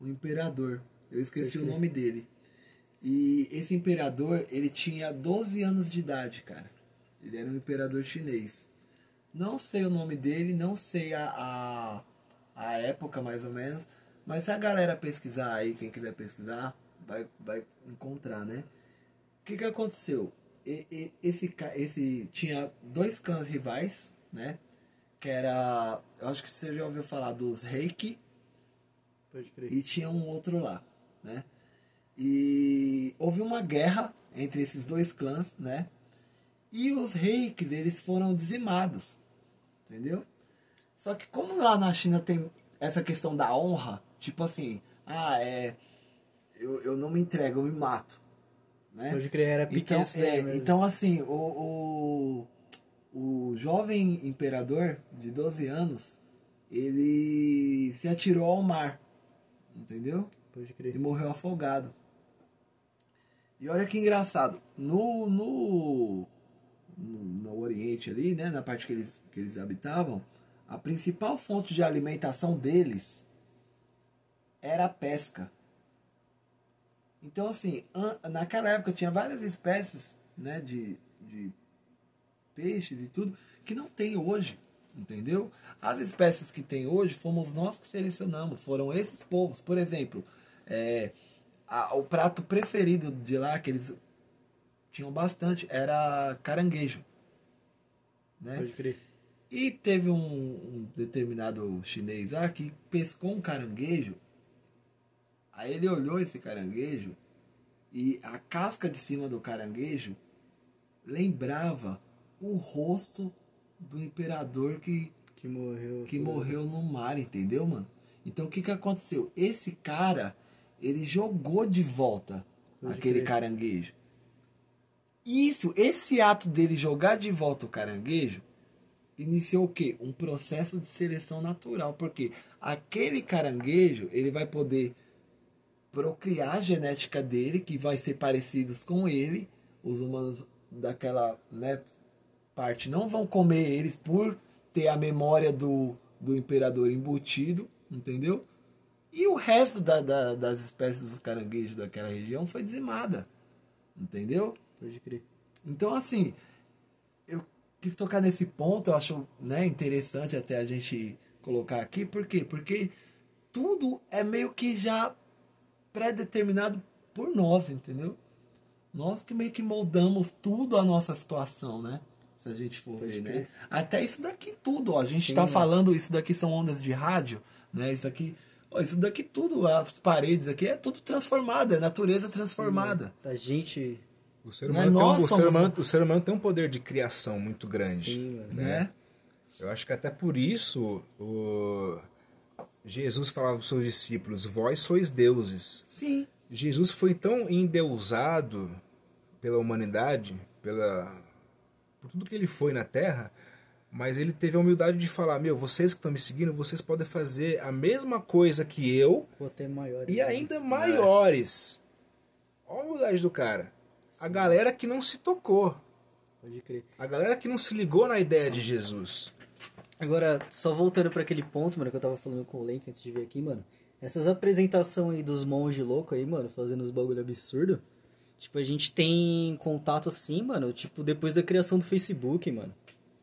Speaker 2: um imperador. Eu esqueci o nome dele. E esse imperador, ele tinha 12 anos de idade, cara. Ele era um imperador chinês. Não sei o nome dele, não sei a, a, a época mais ou menos. Mas se a galera pesquisar aí, quem quiser pesquisar, vai, vai encontrar, né? O que que aconteceu? E- e- esse, esse tinha dois clãs rivais, né? Que era. Eu acho que você já ouviu falar dos Reiki e tinha um outro lá, né? E houve uma guerra entre esses dois clãs, né? E os reikis, eles foram dizimados, entendeu? Só que como lá na China tem essa questão da honra, tipo assim, ah, é, eu, eu não me entrego, eu me mato, né?
Speaker 3: Pode crer, era
Speaker 2: Então, é, então assim, o, o, o jovem imperador de 12 anos, ele se atirou ao mar, entendeu?
Speaker 3: Pode
Speaker 2: E
Speaker 3: crer.
Speaker 2: morreu afogado. E olha que engraçado, no, no, no, no Oriente ali, né, na parte que eles, que eles habitavam, a principal fonte de alimentação deles era a pesca. Então, assim, naquela época tinha várias espécies né, de, de peixes e tudo que não tem hoje, entendeu? As espécies que tem hoje fomos nós que selecionamos, foram esses povos. Por exemplo, é, a- o prato preferido de lá, que eles tinham bastante, era caranguejo. Né?
Speaker 3: Pode crer.
Speaker 2: E teve um, um determinado chinês lá que pescou um caranguejo. Aí ele olhou esse caranguejo e a casca de cima do caranguejo lembrava o rosto do imperador que,
Speaker 3: Que morreu.
Speaker 2: que morreu no mar, entendeu, mano? Então o que, que aconteceu? Esse cara, ele jogou de volta
Speaker 3: Pode
Speaker 2: aquele
Speaker 3: crer.
Speaker 2: caranguejo. Isso, esse ato dele jogar de volta o caranguejo iniciou o quê? Um processo de seleção natural, porque aquele caranguejo, ele vai poder procriar a genética dele, que vai ser parecidos com ele, os humanos daquela né, parte não vão comer eles por ter a memória do, do imperador embutido, entendeu? E o resto da, da- das espécies dos caranguejos daquela região foi dizimada, entendeu?
Speaker 3: Pode crer.
Speaker 2: Então, assim, eu quis tocar nesse ponto, eu acho né, interessante até a gente colocar aqui. Por quê? Porque tudo é meio que já pré-determinado por nós, entendeu? Nós que meio que moldamos tudo a nossa situação, né? Se a gente for
Speaker 3: Pode
Speaker 2: ver, né?
Speaker 3: crer.
Speaker 2: Até isso daqui tudo, ó. A gente
Speaker 3: Sim,
Speaker 2: tá falando, isso daqui são ondas de rádio, né? Isso aqui, ó, isso daqui tudo, as paredes aqui é tudo transformado, é natureza transformada.
Speaker 3: A gente.
Speaker 1: O ser,
Speaker 2: Né,
Speaker 1: humano tem um- o, ser humano, o ser humano tem um poder de criação muito grande.
Speaker 3: Sim, mano.
Speaker 2: né?
Speaker 1: Eu acho que até por isso o Jesus falava para os seus discípulos: Vós sois deuses.
Speaker 2: Sim.
Speaker 1: Jesus foi tão endeusado pela humanidade, pela por tudo que ele foi na Terra, mas ele teve a humildade de falar: Meu, vocês que estão me seguindo, vocês podem fazer a mesma coisa que eu
Speaker 3: Ou até maior.
Speaker 1: e ainda maiores. Olha a humildade do cara. A galera que não se tocou.
Speaker 3: Pode crer.
Speaker 1: A galera que não se ligou na ideia de Jesus.
Speaker 3: Agora, só voltando pra aquele ponto, mano, que eu tava falando com o Lenk antes de vir aqui, mano. Essas apresentações aí dos monges loucos aí, mano, fazendo os bagulho absurdo. Tipo, a gente tem contato assim, mano, tipo, depois da criação do Facebook, mano.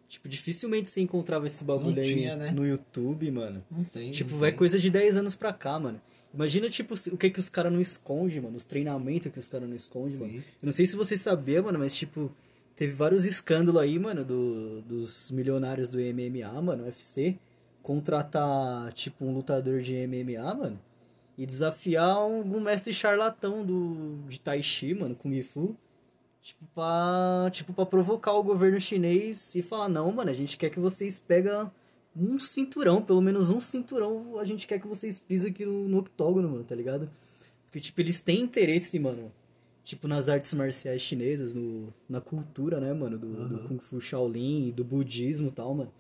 Speaker 3: Tipo, dificilmente você encontrava esse bagulho
Speaker 2: Não
Speaker 3: aí
Speaker 2: tinha, né?
Speaker 3: no YouTube, mano.
Speaker 2: Não tem.
Speaker 3: Tipo,
Speaker 2: não
Speaker 3: vai
Speaker 2: tem.
Speaker 3: coisa de 10 anos pra cá, mano. Imagina, tipo, o que que os caras não escondem, mano. Os treinamentos que os caras não escondem,
Speaker 2: Sim.
Speaker 3: mano. Eu não sei se você sabia, mano, mas, tipo, teve vários escândalos aí, mano, do, dos milionários do MMA, mano, UFC, contratar, tipo, um lutador de MMA, mano, e desafiar um, um mestre charlatão do, de Tai Chi, mano, Kung Fu, tipo pra, tipo, pra provocar o governo chinês e falar, não, mano, a gente quer que vocês pegam um cinturão, pelo menos um cinturão, a gente quer que vocês pisem aqui no, no octógono, mano, tá ligado? Porque, tipo, eles têm interesse, mano, tipo, nas artes marciais chinesas, no, na cultura, né, mano, do, do Kung Fu Shaolin, do budismo e tal, mano.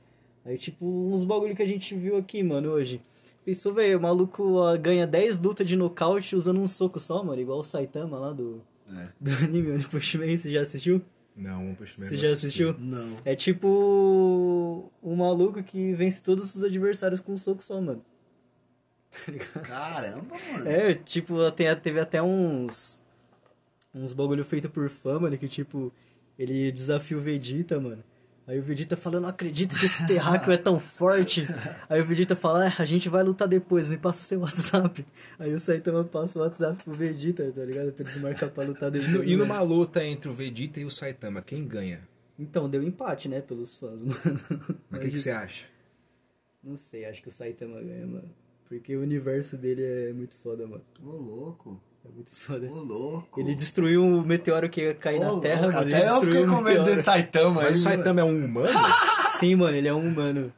Speaker 3: Aí, tipo, uns bagulho que a gente viu aqui, mano, hoje. Pensou, velho, o maluco ah, ganha 10 lutas de nocaute usando um soco só, mano, igual o Saitama lá do,
Speaker 2: É.
Speaker 3: do anime One Punch Man, você já assistiu?
Speaker 1: Não, um peixe
Speaker 3: Você já assistiu?
Speaker 2: Não.
Speaker 3: É tipo um maluco que vence todos os adversários com um soco só, mano. Tá ligado?
Speaker 2: Caramba, mano.
Speaker 3: É, tipo, tem, teve até uns. Uns bagulho feito por fã, mano, que tipo, ele desafia o Vegeta, mano. Aí o Vegeta fala, eu não acredito que esse terráqueo é tão forte. Aí o Vegeta fala, é, a gente vai lutar depois, me passa o seu WhatsApp. Aí o Saitama passa o WhatsApp pro Vegeta, tá ligado? Pra eles marcar pra lutar depois.
Speaker 1: E
Speaker 3: né?
Speaker 1: numa luta entre o Vegeta e o Saitama, quem ganha?
Speaker 3: Então, deu empate, né, pelos fãs, mano.
Speaker 1: Mas o que, que você acha?
Speaker 3: Não sei, acho que o Saitama ganha, mano. Porque o universo dele é muito foda, mano.
Speaker 2: Ô, louco.
Speaker 3: É muito foda.
Speaker 2: Ô, louco.
Speaker 3: Ele destruiu o meteoro que ia cair
Speaker 2: Ô,
Speaker 3: na Terra,
Speaker 2: louco,
Speaker 3: mano.
Speaker 2: Até eu fiquei
Speaker 3: o
Speaker 2: com medo desse Saitama aí.
Speaker 1: Mas o. Saitama é um humano?
Speaker 3: Sim, mano, ele é um humano.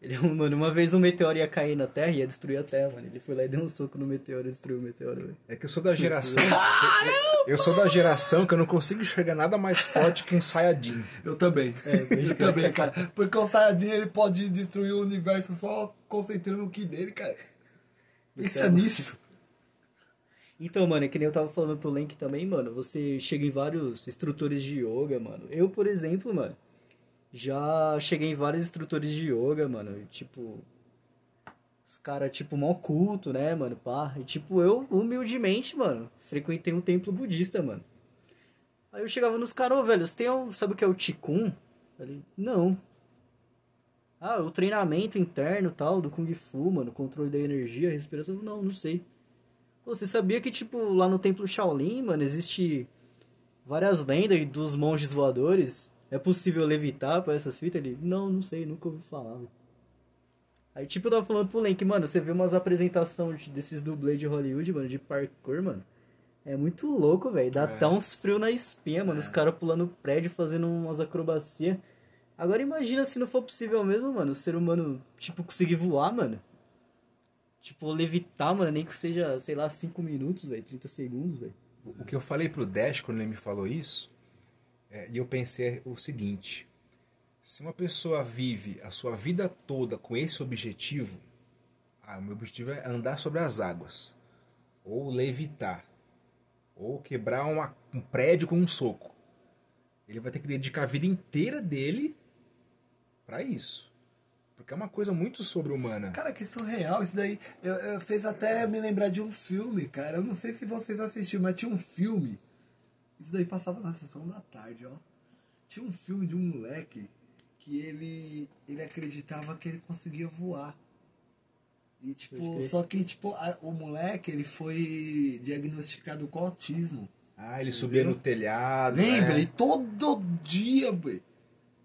Speaker 3: Ele é um humano. Uma vez um meteoro ia cair na Terra e ia destruir a Terra, mano. Ele foi lá e deu um soco no meteoro e destruiu o meteoro, velho.
Speaker 1: É que eu sou da geração. eu, eu sou da geração que eu não consigo enxergar nada mais forte que um Saiyajin.
Speaker 2: Eu também. eu também, cara. Porque o Saiyajin ele pode destruir o universo só concentrando o ki dele, cara. Pensa nisso.
Speaker 3: Então, mano, é que nem eu tava falando pro Lenk também, mano. Você chega em vários instrutores de yoga, mano. Eu, por exemplo, mano, já cheguei em vários instrutores de yoga, mano. Tipo, os caras, tipo, mó culto, né, mano? Pá. E, tipo, eu, humildemente, mano, frequentei um templo budista, mano. Aí eu chegava nos caras, ô, velho, você tem um. Sabe o que é o Qigong? Ele, não. Ah, o treinamento interno tal, do Kung Fu, mano, controle da energia, respiração. Não, não sei. Você sabia que, tipo, lá no Templo Shaolin, mano, existe várias lendas dos monges voadores? É possível levitar pra essas fitas? Ele, não, não sei, nunca ouvi falar. velho." Aí, tipo, eu tava falando pro Lenk, mano, você vê umas apresentações de- desses dublês de Hollywood, mano, de parkour, mano. É muito louco, velho. Dá até uns frios na espinha, mano. Os caras pulando prédio, fazendo umas acrobacias. Agora imagina se não for possível mesmo, mano, o ser humano, tipo, conseguir voar, mano. Tipo, levitar, mano, nem que seja, sei lá, 5 minutos, velho, 30 segundos, velho.
Speaker 1: O que eu falei pro Dash quando ele me falou isso, é, e eu pensei o seguinte: se uma pessoa vive a sua vida toda com esse objetivo, ah, o meu objetivo é andar sobre as águas, ou levitar, ou quebrar uma- um prédio com um soco. Ele vai ter que dedicar a vida inteira dele pra isso. Porque é uma coisa muito sobre-humana.
Speaker 2: Cara, que surreal isso daí. Eu, eu fez até me lembrar de um filme, cara. Eu não sei se vocês assistiram, mas tinha um filme. Isso daí passava na sessão da tarde, ó. Tinha um filme de um moleque que ele, ele acreditava que ele conseguia voar. E tipo, só que tipo, a- o moleque ele foi diagnosticado com autismo.
Speaker 1: Ah, ele subia no telhado.
Speaker 2: Lembra?
Speaker 1: né?
Speaker 2: E todo dia, boi,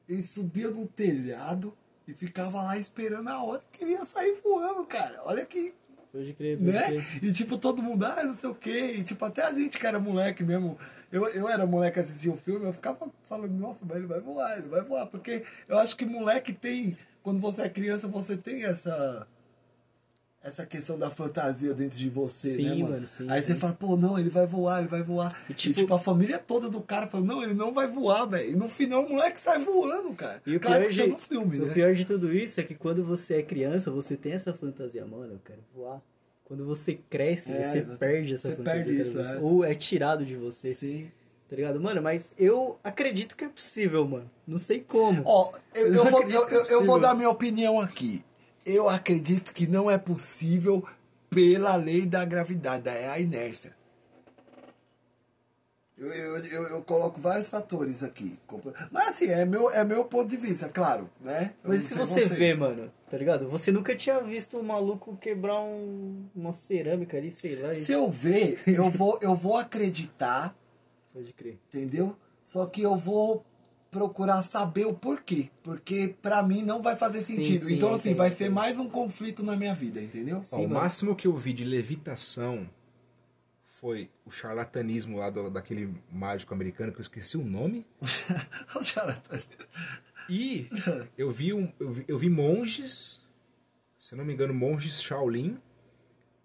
Speaker 2: ele subia no telhado e ficava lá esperando a hora que ele ia sair voando, cara. Olha que
Speaker 3: Pode crer,
Speaker 2: né?
Speaker 3: crer.
Speaker 2: E tipo, todo mundo, ah, não sei o quê. E tipo, até a gente que era moleque mesmo. Eu, eu era moleque assistia o filme, eu ficava falando, nossa, mas ele vai voar, ele vai voar. Porque eu acho que moleque tem. Quando você é criança, você tem essa. Essa questão da fantasia dentro de você,
Speaker 3: Sim,
Speaker 2: né, mano?
Speaker 3: mano, sim,
Speaker 2: Aí você
Speaker 3: sim.
Speaker 2: fala, pô, não, ele vai voar, ele vai voar.
Speaker 3: E,
Speaker 2: E
Speaker 3: tipo-
Speaker 2: tipo, a família toda do cara fala, não, ele não vai voar, velho. E no final o moleque sai voando, cara.
Speaker 3: E o
Speaker 2: claro
Speaker 3: pior,
Speaker 2: que é
Speaker 3: de,
Speaker 2: no filme,
Speaker 3: o
Speaker 2: né?
Speaker 3: pior de tudo isso é que quando você é criança, você tem essa fantasia, mano, eu quero voar. Quando você cresce,
Speaker 2: É,
Speaker 3: você
Speaker 2: exatamente.
Speaker 3: perde essa
Speaker 2: Você
Speaker 3: fantasia.
Speaker 2: perde isso, é.
Speaker 3: Ou é tirado de você,
Speaker 2: Sim.
Speaker 3: tá ligado? Mano, mas eu acredito que é possível, mano. Não sei como.
Speaker 2: Ó, eu,
Speaker 3: Eu
Speaker 2: eu, vou,
Speaker 3: é
Speaker 2: eu, eu vou dar minha opinião aqui. Eu acredito que não é possível pela lei da gravidade, é a inércia. Eu, eu, eu, eu coloco vários fatores aqui. Mas assim, é meu, é meu ponto de vista, claro, né? Eu
Speaker 3: Mas se você
Speaker 2: vocês.
Speaker 3: vê, mano, tá ligado? Você nunca tinha visto um maluco quebrar um, uma cerâmica ali, sei lá. e-
Speaker 2: Se eu ver, eu vou, eu vou acreditar,
Speaker 3: Pode crer.
Speaker 2: entendeu? Só que eu vou procurar saber o porquê. Porque pra mim não vai fazer
Speaker 3: Sim,
Speaker 2: sentido.
Speaker 3: sim,
Speaker 2: então,
Speaker 3: eu
Speaker 2: assim,
Speaker 3: entendo,
Speaker 2: vai ser mais um conflito na minha vida, entendeu?
Speaker 1: Ó,
Speaker 3: Sim,
Speaker 1: o
Speaker 3: mano.
Speaker 1: máximo que eu vi de levitação foi o charlatanismo lá do- daquele mágico americano que eu esqueci o nome.
Speaker 2: O charlatão.
Speaker 1: E eu vi, um, eu, vi, eu vi monges, se não me engano, monges Shaolin,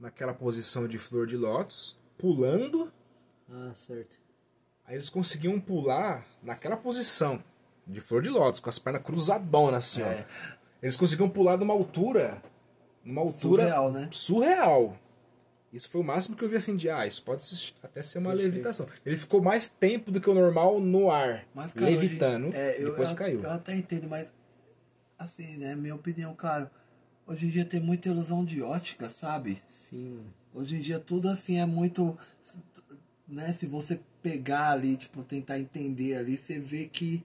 Speaker 1: naquela posição de flor de lótus, pulando.
Speaker 3: Ah, certo.
Speaker 1: Aí eles conseguiam pular naquela posição de flor de lótus, com as pernas cruzadonas assim,
Speaker 2: É.
Speaker 1: ó. Eles conseguiam pular numa altura. Numa altura
Speaker 2: Surreal, né?
Speaker 1: surreal. Isso foi o máximo que eu vi assim de, ah, isso pode até ser uma levitação. Ele ficou mais tempo do que o normal no ar,
Speaker 2: Mas, cara,
Speaker 1: levitando,
Speaker 2: hoje- é, eu,
Speaker 1: depois
Speaker 2: eu,
Speaker 1: caiu.
Speaker 2: Eu até entendo, mas assim, né? Minha opinião, claro. Hoje em dia tem muita ilusão de ótica, sabe?
Speaker 3: Sim.
Speaker 2: Hoje em dia tudo assim é muito. Né, se você pegar ali, tipo, tentar entender ali, você vê que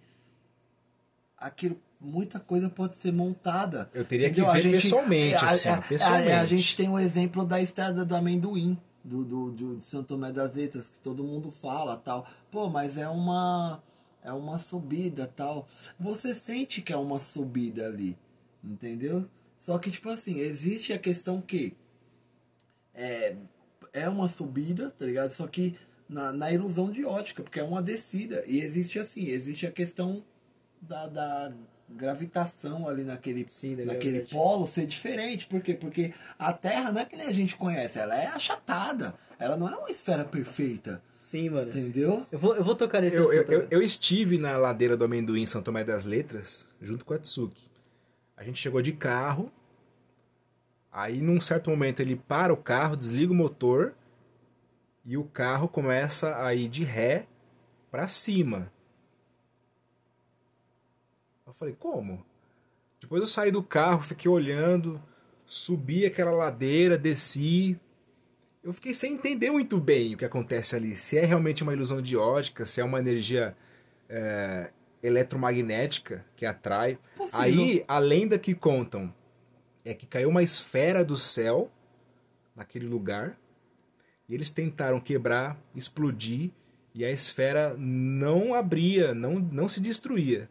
Speaker 2: aquilo. Muita coisa pode ser montada.
Speaker 1: Eu teria que
Speaker 2: entendeu?
Speaker 1: ver pessoalmente,
Speaker 2: a,
Speaker 1: assim,
Speaker 2: a- a-
Speaker 1: pessoalmente.
Speaker 2: a gente tem o exemplo da estrada do amendoim, do, do, do, de São Tomé das Letras, que todo mundo fala tal. Pô, mas é uma. É uma subida tal. Você sente que é uma subida ali. Entendeu? Só que, tipo assim, existe a questão que é, é uma subida, tá ligado? Só que na, na ilusão de ótica, porque é uma descida. E existe assim, existe a questão da, da gravitação ali naquele,
Speaker 3: Sim,
Speaker 2: naquele polo ser diferente. Por quê? Porque a Terra não é que nem a gente conhece, ela é achatada. Ela não é uma esfera perfeita,
Speaker 3: Sim, mano.
Speaker 2: entendeu?
Speaker 3: Eu vou, eu vou tocar nesse
Speaker 1: Eu, eu,
Speaker 3: assunto.
Speaker 1: eu,
Speaker 3: agora.
Speaker 1: eu estive na ladeira do amendoim em São Tomé das Letras, junto com a Tsuki. A gente chegou de carro, aí num certo momento ele para o carro, desliga o motor, e o carro começa a ir de ré pra cima. Eu falei, como? Depois eu saí do carro, fiquei olhando, subi aquela ladeira, desci. Eu fiquei sem entender muito bem o que acontece ali. Se é realmente uma ilusão de ótica, se é uma energia é, eletromagnética que atrai.
Speaker 2: Possível.
Speaker 1: Aí, a lenda que contam é que caiu uma esfera do céu naquele lugar e eles tentaram quebrar, explodir e a esfera não abria, não, não se destruía.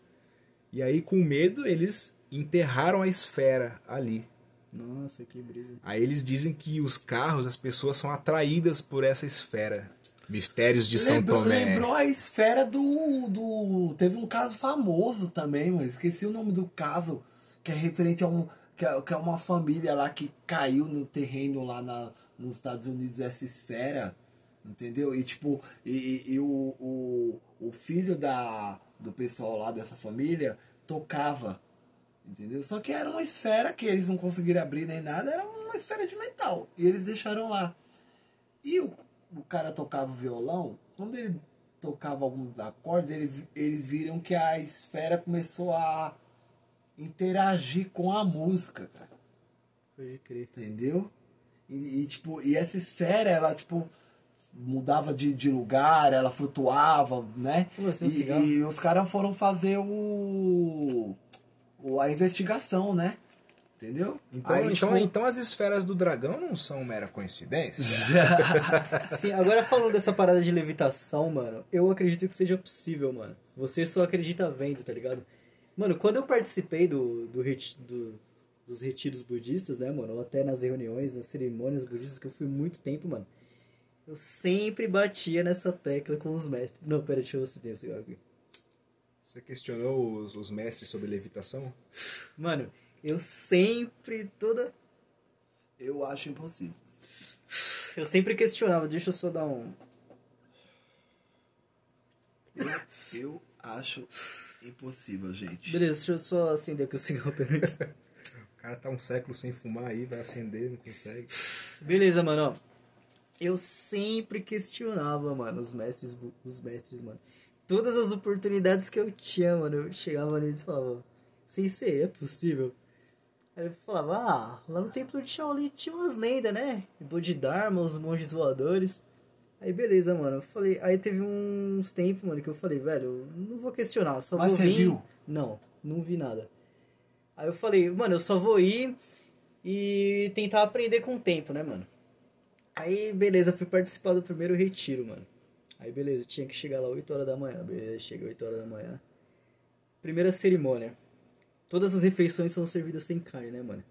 Speaker 1: E aí, com medo, eles enterraram a esfera ali.
Speaker 3: Nossa, que brisa.
Speaker 1: Aí eles dizem que os carros, as pessoas são atraídas por essa esfera. Mistérios de São
Speaker 2: Lembrou,
Speaker 1: Tomé.
Speaker 2: lembrou a esfera do, do. Teve um caso famoso também, mas esqueci o nome do caso, que é referente a um. Que é, que é uma família lá que caiu no terreno lá na, nos Estados Unidos, essa esfera. Entendeu? E tipo, e, e- o, o, o filho da, do pessoal lá dessa família tocava. Entendeu? Só que era uma esfera que eles não conseguiram abrir nem nada, era uma esfera de metal. E eles deixaram lá. E o, o cara tocava violão, quando ele tocava alguns acordes, ele, eles viram que a esfera começou a interagir com a música, cara.
Speaker 3: Pode crer.
Speaker 2: Entendeu? E, e, tipo, e essa esfera, ela, tipo, mudava de, de lugar, ela flutuava, né?
Speaker 3: Como assim, um cigarro?
Speaker 2: E, e os caras foram fazer o, o. a investigação, né? Entendeu?
Speaker 1: Então,
Speaker 2: Aí,
Speaker 1: então,
Speaker 2: tipo,
Speaker 1: então as esferas do dragão não são mera coincidência?
Speaker 3: Sim, agora falando dessa parada de levitação, mano, eu acredito que seja possível, mano. Você só acredita vendo, tá ligado? Mano, quando eu participei do, do, reti- do- dos retiros budistas, né, mano? Ou até nas reuniões, nas cerimônias budistas, que eu fui muito tempo, mano. Eu sempre batia nessa tecla com os mestres. Não, pera, deixa eu acender o cigarro aqui.
Speaker 1: Você questionou os, os mestres sobre levitação?
Speaker 3: Mano, eu sempre, toda...
Speaker 2: Eu acho impossível.
Speaker 3: Eu sempre questionava, deixa eu só dar um...
Speaker 2: Eu acho impossível, gente.
Speaker 3: Beleza, deixa eu só acender aqui o cigarro, pera aí.
Speaker 1: O cara tá um século sem fumar aí, vai acender, não consegue.
Speaker 3: Beleza, mano, ó. Eu sempre questionava, mano, os mestres, os mestres, mano. Todas as oportunidades que eu tinha, mano, eu chegava neles e falava, sem ser, é possível. Aí eu falava, ah, lá no templo de Shaolin tinha umas lendas, né? Bodhidharma, os monges voadores. Aí beleza, mano. Eu falei, aí teve uns tempos, mano, que eu falei, velho, eu não vou questionar, só
Speaker 2: Mas
Speaker 3: vou
Speaker 2: você
Speaker 3: vir.
Speaker 2: viu?
Speaker 3: Não, não vi nada. Aí eu falei, mano, eu só vou ir e tentar aprender com o tempo, né, mano? Aí, beleza, fui participar do primeiro retiro, mano. Aí, beleza, tinha que chegar lá 8 horas da manhã. Beleza, cheguei 8 horas da manhã. Primeira cerimônia. Todas as refeições são servidas sem carne, né, mano?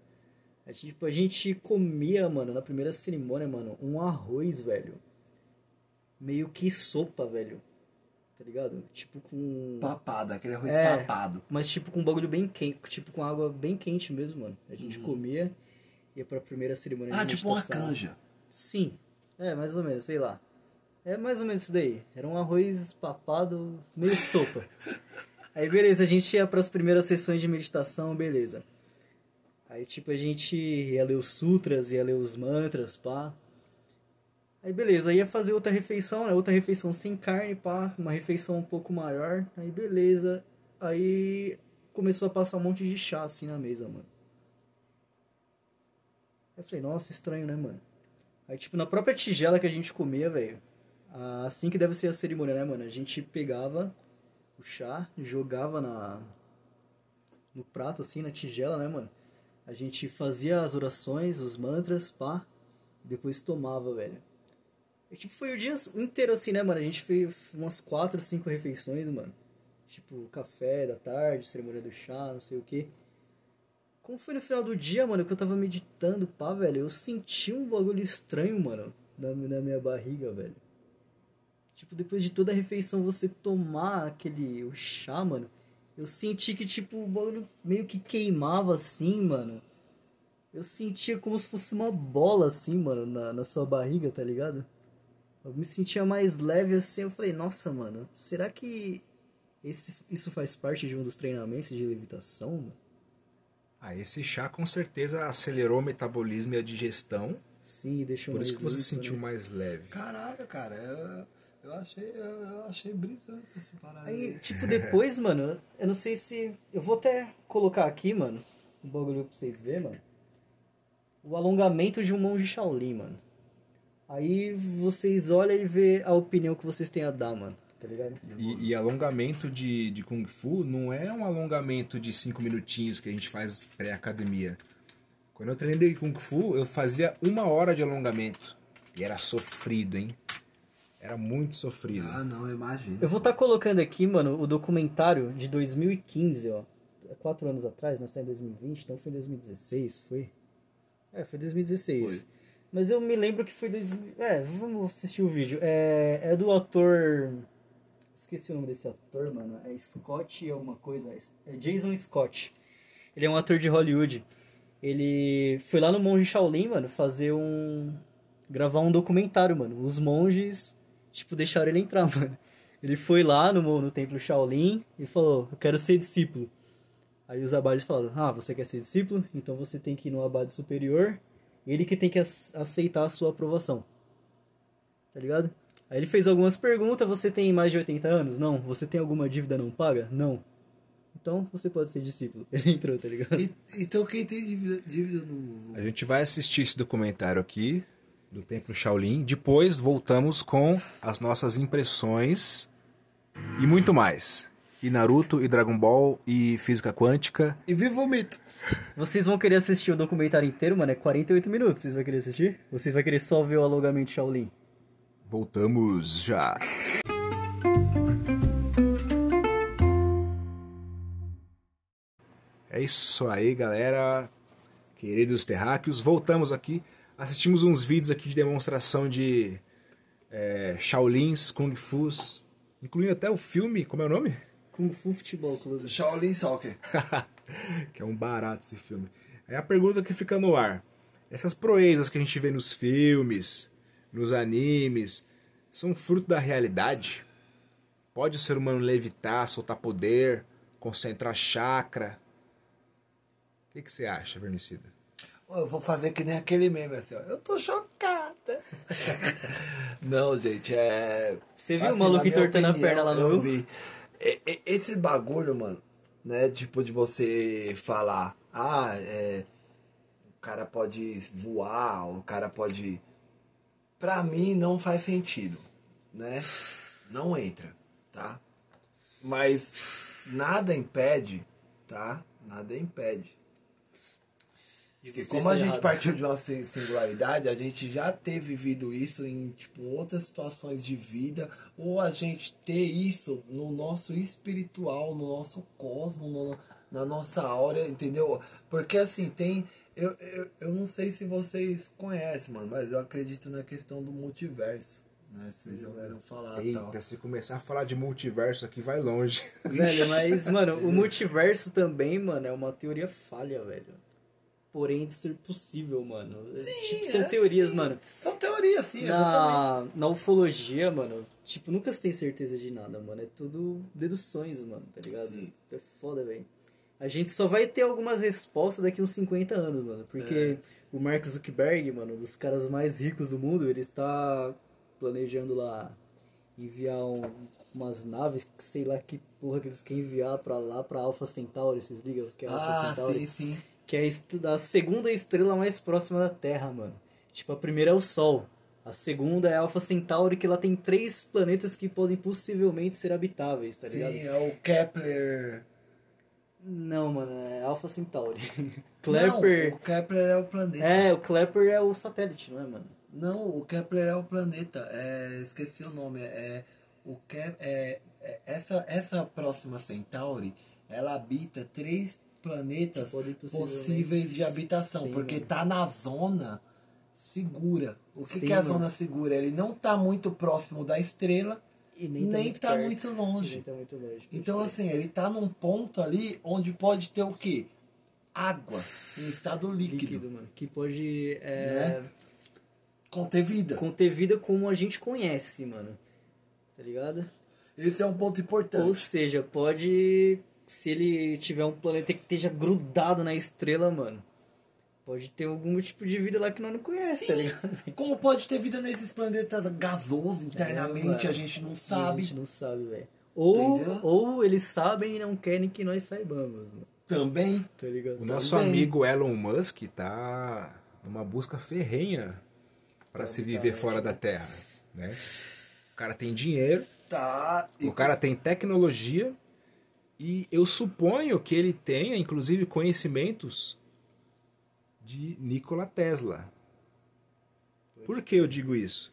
Speaker 3: Aí, tipo, a gente comia, mano, na primeira cerimônia, mano, um arroz, velho. Meio que sopa, velho. Tá ligado? Tipo com.
Speaker 2: Papada, aquele arroz
Speaker 3: É.
Speaker 2: papado.
Speaker 3: Mas tipo com um bagulho bem quente, tipo com água bem quente mesmo, mano. A gente comia, ia pra primeira cerimônia
Speaker 2: Ah,
Speaker 3: de
Speaker 2: tipo uma
Speaker 3: meditação.
Speaker 2: canja.
Speaker 3: Sim. É, mais ou menos, sei lá. É mais ou menos isso daí. Era um arroz papado, meio sopa. Aí beleza, a gente ia pras primeiras sessões de meditação, beleza. Aí tipo a gente ia ler os sutras, ia ler os mantras, pá. Aí beleza, ia fazer outra refeição, né? Outra refeição sem carne, pá, uma refeição um pouco maior. Aí beleza. Aí começou a passar um monte de chá assim na mesa, mano. Aí eu falei, nossa, estranho, né, mano? Aí, tipo, na própria tigela que a gente comia, velho, assim que deve ser a cerimônia, né, mano? A gente pegava o chá, jogava na no prato, assim, na tigela, né, mano? A gente fazia as orações, os mantras, pá, e depois tomava, velho. Tipo, foi o dia inteiro assim, né, mano? A gente fez umas quatro, cinco refeições, mano. Tipo, café da tarde, cerimônia do chá, não sei o quê. Como foi no final do dia, mano, que eu tava meditando, pá, velho, eu senti um bagulho estranho, mano, na, na minha barriga, velho. Tipo, depois de toda a refeição você tomar aquele o chá, mano, eu senti que, tipo, o bagulho meio que queimava assim, mano. Eu sentia como se fosse uma bola assim, mano, na, na sua barriga, tá ligado? Eu me sentia mais leve assim, eu falei, nossa, mano, será que esse, isso faz parte de um dos treinamentos de levitação, mano?
Speaker 1: Ah, esse chá com certeza acelerou o metabolismo e a digestão.
Speaker 3: e deixou
Speaker 1: Por
Speaker 3: mais
Speaker 1: isso que você se sentiu
Speaker 3: né?
Speaker 1: mais leve.
Speaker 2: Caraca, cara, eu, eu achei, eu, eu achei brisante esse parada
Speaker 3: Aí, tipo, depois, mano, eu não sei se. Eu vou até colocar aqui, mano, o bagulho pra vocês verem, mano. O alongamento de um monge Shaolin, mano. Aí vocês olham e vê a opinião que vocês têm a dar, mano. Tá ligado?
Speaker 1: E, e alongamento de, de Kung Fu não é um alongamento de cinco minutinhos que a gente faz pré-academia. Quando eu treinei Kung Fu, eu fazia uma hora de alongamento. E era sofrido, hein? Era muito sofrido.
Speaker 2: Ah, não, eu imagino.
Speaker 3: Eu vou estar colocando aqui, mano, o documentário de 2015, ó. É Quatro anos atrás, nós estamos em 2020, então foi em 2016, foi? É, foi 2016.
Speaker 2: Foi.
Speaker 3: Mas eu me lembro que foi 2000... É, vamos assistir o vídeo. É, é do ator... Esqueci o nome desse ator, mano. É Scott alguma coisa. É Jason Scott. Ele é um ator de Hollywood. Ele foi lá no Monge Shaolin, mano, fazer um... Gravar um documentário, mano. Os monges, tipo, deixaram ele entrar, mano. Ele foi lá no, no templo Shaolin e falou, eu quero ser discípulo. Aí os abades falaram, ah, você quer ser discípulo? Então você tem que ir no abade superior. Ele que tem que ac- aceitar a sua aprovação. Tá ligado? Aí ele fez algumas perguntas, você tem mais de 80 anos? Não. Você tem alguma dívida não paga? Não. Então você pode ser discípulo. Ele entrou, tá ligado?
Speaker 2: E- então quem tem dívida, dívida no.
Speaker 1: A gente vai assistir esse documentário aqui do Templo Shaolin. Depois voltamos com as nossas impressões e muito mais. E Naruto, e Dragon Ball, e Física Quântica.
Speaker 2: E viva o mito!
Speaker 3: Vocês vão querer assistir o documentário inteiro, mano? É 48 minutos. Vocês vão querer assistir? Vocês vão querer só ver o alongamento Shaolin?
Speaker 1: Voltamos já. É isso aí, galera. Queridos terráqueos, voltamos aqui. Assistimos uns vídeos aqui de demonstração de é, Shaolins, Kung Fus, incluindo até o filme, como é o nome?
Speaker 3: Kung Fu Futebol Clube.
Speaker 2: Shaolin Soccer.
Speaker 1: que é um barato esse filme. Aí a pergunta que fica no ar: essas proezas que a gente vê nos filmes, nos animes, são fruto da realidade? Pode o ser humano levitar, soltar poder, concentrar chakra? O que, que você acha, Vermicida?
Speaker 2: Eu vou fazer que nem aquele meme assim, ó. Eu tô chocada. Não, gente, é.
Speaker 3: Você viu
Speaker 2: assim,
Speaker 3: o maluco entortando a perna lá no
Speaker 2: Eu
Speaker 3: Rio?
Speaker 2: vi. E- e- Esse bagulho, mano, né? Tipo, de você falar, ah, é. O cara pode voar, o cara pode. Pra mim não faz sentido, né? Não entra, tá? Mas nada impede, tá? Nada impede porque como a gente partiu de uma sin- singularidade, a gente já ter vivido isso em tipo, outras situações de vida, ou a gente ter isso no nosso espiritual, no nosso cosmo, no- na nossa aura, entendeu? Porque assim, tem. Eu, eu, eu não sei se vocês conhecem, mano, mas eu acredito na questão do multiverso. Né? Vocês já ouviram falar tal.
Speaker 1: Eita, se começar a falar de multiverso aqui, vai longe.
Speaker 3: Velho, mas, mano, o multiverso também, mano, é uma teoria falha, velho. Porém, de ser possível, mano. tipo, são
Speaker 2: é,
Speaker 3: teorias,
Speaker 2: sim.
Speaker 3: mano.
Speaker 2: São teorias, sim, exatamente.
Speaker 3: Na, na ufologia, mano, tipo, nunca se tem certeza de nada, mano. É tudo deduções, mano, tá ligado?
Speaker 2: Sim.
Speaker 3: É foda, velho. A gente só vai ter algumas respostas daqui uns 50 anos, mano. Porque o Mark Zuckerberg, mano, dos caras mais ricos do mundo, ele está planejando lá enviar um- umas naves, que sei lá que porra que eles querem enviar pra lá, pra Alpha Centauri, vocês ligam? Que é Alpha
Speaker 2: Ah,
Speaker 3: Centauri?
Speaker 2: sim, sim.
Speaker 3: Que é a segunda estrela mais próxima da Terra, mano. Tipo, a primeira é o Sol. A segunda é a Alpha Centauri, que ela tem três planetas que podem possivelmente ser habitáveis, tá ligado?
Speaker 2: Sim, é o Kepler.
Speaker 3: Não, mano, é Alpha Centauri.
Speaker 2: Não,
Speaker 3: Kepler.
Speaker 2: o Kepler é o planeta.
Speaker 3: É, o Kepler é o satélite, não é, mano?
Speaker 2: Não, o Kepler é o planeta. É, esqueci o nome. É, o Kep, é, é- essa, essa próxima Centauri, ela habita três planetas possíveis de habitação,
Speaker 3: Sim,
Speaker 2: porque
Speaker 3: mano.
Speaker 2: tá na zona segura. O que,
Speaker 3: Sim,
Speaker 2: que é a
Speaker 3: mano.
Speaker 2: zona segura? Ele não tá muito próximo da estrela,
Speaker 3: E
Speaker 2: nem, tá, muito
Speaker 3: E
Speaker 2: longe.
Speaker 3: Nem tá muito longe.
Speaker 2: Então,
Speaker 3: crer.
Speaker 2: assim, ele tá num ponto ali onde pode ter o quê? Água em estado líquido.
Speaker 3: líquido, mano. Que pode é,
Speaker 2: Né? Conter vida.
Speaker 3: conter vida como a gente conhece, mano. Tá ligado?
Speaker 2: Esse é um ponto importante.
Speaker 3: Ou seja, pode. Se ele tiver um planeta que esteja grudado na estrela, mano. Pode ter algum tipo de vida lá que nós não conhece, tá
Speaker 2: Sim.
Speaker 3: ligado?
Speaker 2: Como pode ter vida nesses planetas gasosos internamente,
Speaker 3: mano.
Speaker 2: a gente não
Speaker 3: A
Speaker 2: sabe.
Speaker 3: gente não sabe, velho. Ou,
Speaker 2: Entendeu?
Speaker 3: ou eles sabem e não querem que nós saibamos, mano.
Speaker 2: Também.
Speaker 3: Tá ligado?
Speaker 1: O nosso
Speaker 2: Também.
Speaker 1: amigo Elon Musk tá numa busca ferrenha para se viver fora da Terra, né? O cara tem dinheiro,
Speaker 2: Tá.
Speaker 1: O cara tem tecnologia e eu suponho que ele tenha, inclusive, conhecimentos de Nikola Tesla. Por que eu digo isso?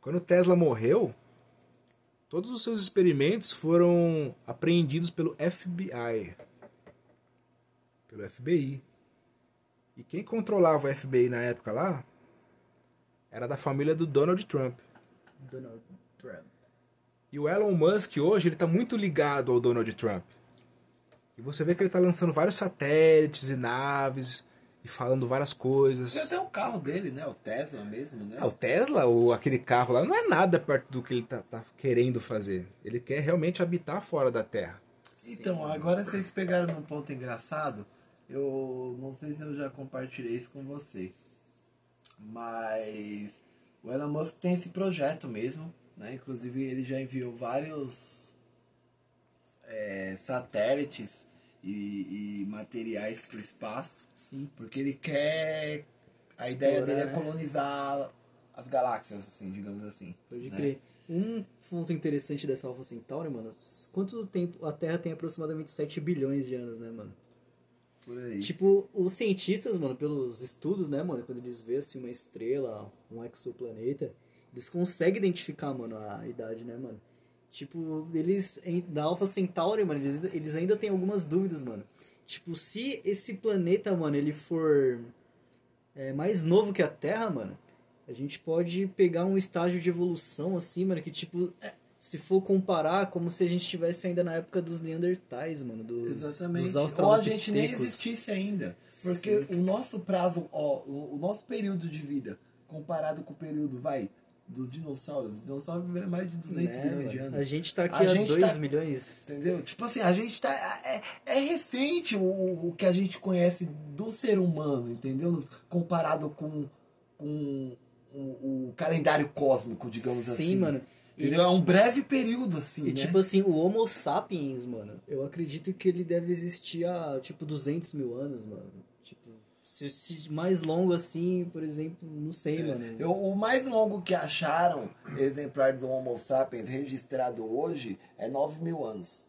Speaker 1: Quando Tesla morreu, todos os seus experimentos foram apreendidos pelo FBI, pelo FBI. E quem controlava o FBI na época lá era da família do Donald Trump.
Speaker 3: Donald Trump.
Speaker 1: E o Elon Musk hoje ele está muito ligado ao Donald Trump. E você vê que ele está lançando vários satélites e naves e falando várias coisas.
Speaker 2: Tem até o carro dele, né? O Tesla mesmo, né?
Speaker 1: Ah, o Tesla, ou aquele carro lá, não é nada perto do que ele tá, tá querendo fazer. Ele quer realmente habitar fora da Terra.
Speaker 2: Então, agora vocês pegaram num ponto engraçado. Eu não sei se eu já compartilhei isso com você. Mas o Elon Musk tem esse projeto mesmo. Né? Inclusive ele já enviou vários é, satélites e, e materiais para o espaço.
Speaker 3: Sim.
Speaker 2: Porque ele quer. A ideia dele é
Speaker 3: né?
Speaker 2: colonizar as galáxias, assim, digamos assim.
Speaker 3: Pode
Speaker 2: né?
Speaker 3: crer. Um ponto interessante dessa Alpha Centauri, mano, quanto tempo a Terra tem aproximadamente 7 bilhões de anos, né, mano?
Speaker 2: Por aí.
Speaker 3: Tipo, os cientistas, mano, pelos estudos, né, mano, quando eles vêem assim, uma estrela, um exoplaneta, eles conseguem identificar, mano, a idade, né, mano? Tipo, eles, da Alpha Centauri, mano, eles, ainda- eles ainda têm algumas dúvidas, mano. Tipo, se esse planeta, mano, ele for é, mais novo que a Terra, mano, a gente pode pegar um estágio de evolução, assim, mano, que tipo, é, se for comparar, como se a gente estivesse ainda na época dos Neandertais, mano, dos,
Speaker 2: Exatamente.
Speaker 3: dos
Speaker 2: Ou a gente nem existisse ainda. Porque o nosso prazo, ó, o nosso período de vida, comparado com o período, vai, dos dinossauros, os dinossauros viveram mais de 200
Speaker 3: Né,
Speaker 2: milhões de anos.
Speaker 3: A gente tá aqui
Speaker 2: A
Speaker 3: há
Speaker 2: gente
Speaker 3: 2
Speaker 2: tá-
Speaker 3: milhões.
Speaker 2: Entendeu? Tipo assim, a gente tá. É, é recente o, o que a gente conhece do ser humano, entendeu? Comparado com, com o, o calendário cósmico, digamos
Speaker 3: Sim,
Speaker 2: assim.
Speaker 3: mano.
Speaker 2: Entendeu? É um breve período, assim,
Speaker 3: E
Speaker 2: né?
Speaker 3: tipo assim, o Homo sapiens, mano, eu acredito que ele deve existir há tipo 200 mil anos, mano. Se, se mais longo assim, por exemplo, não sei, mano.
Speaker 2: Eu- o mais longo que acharam, exemplar do Homo sapiens registrado hoje, é 9 mil anos.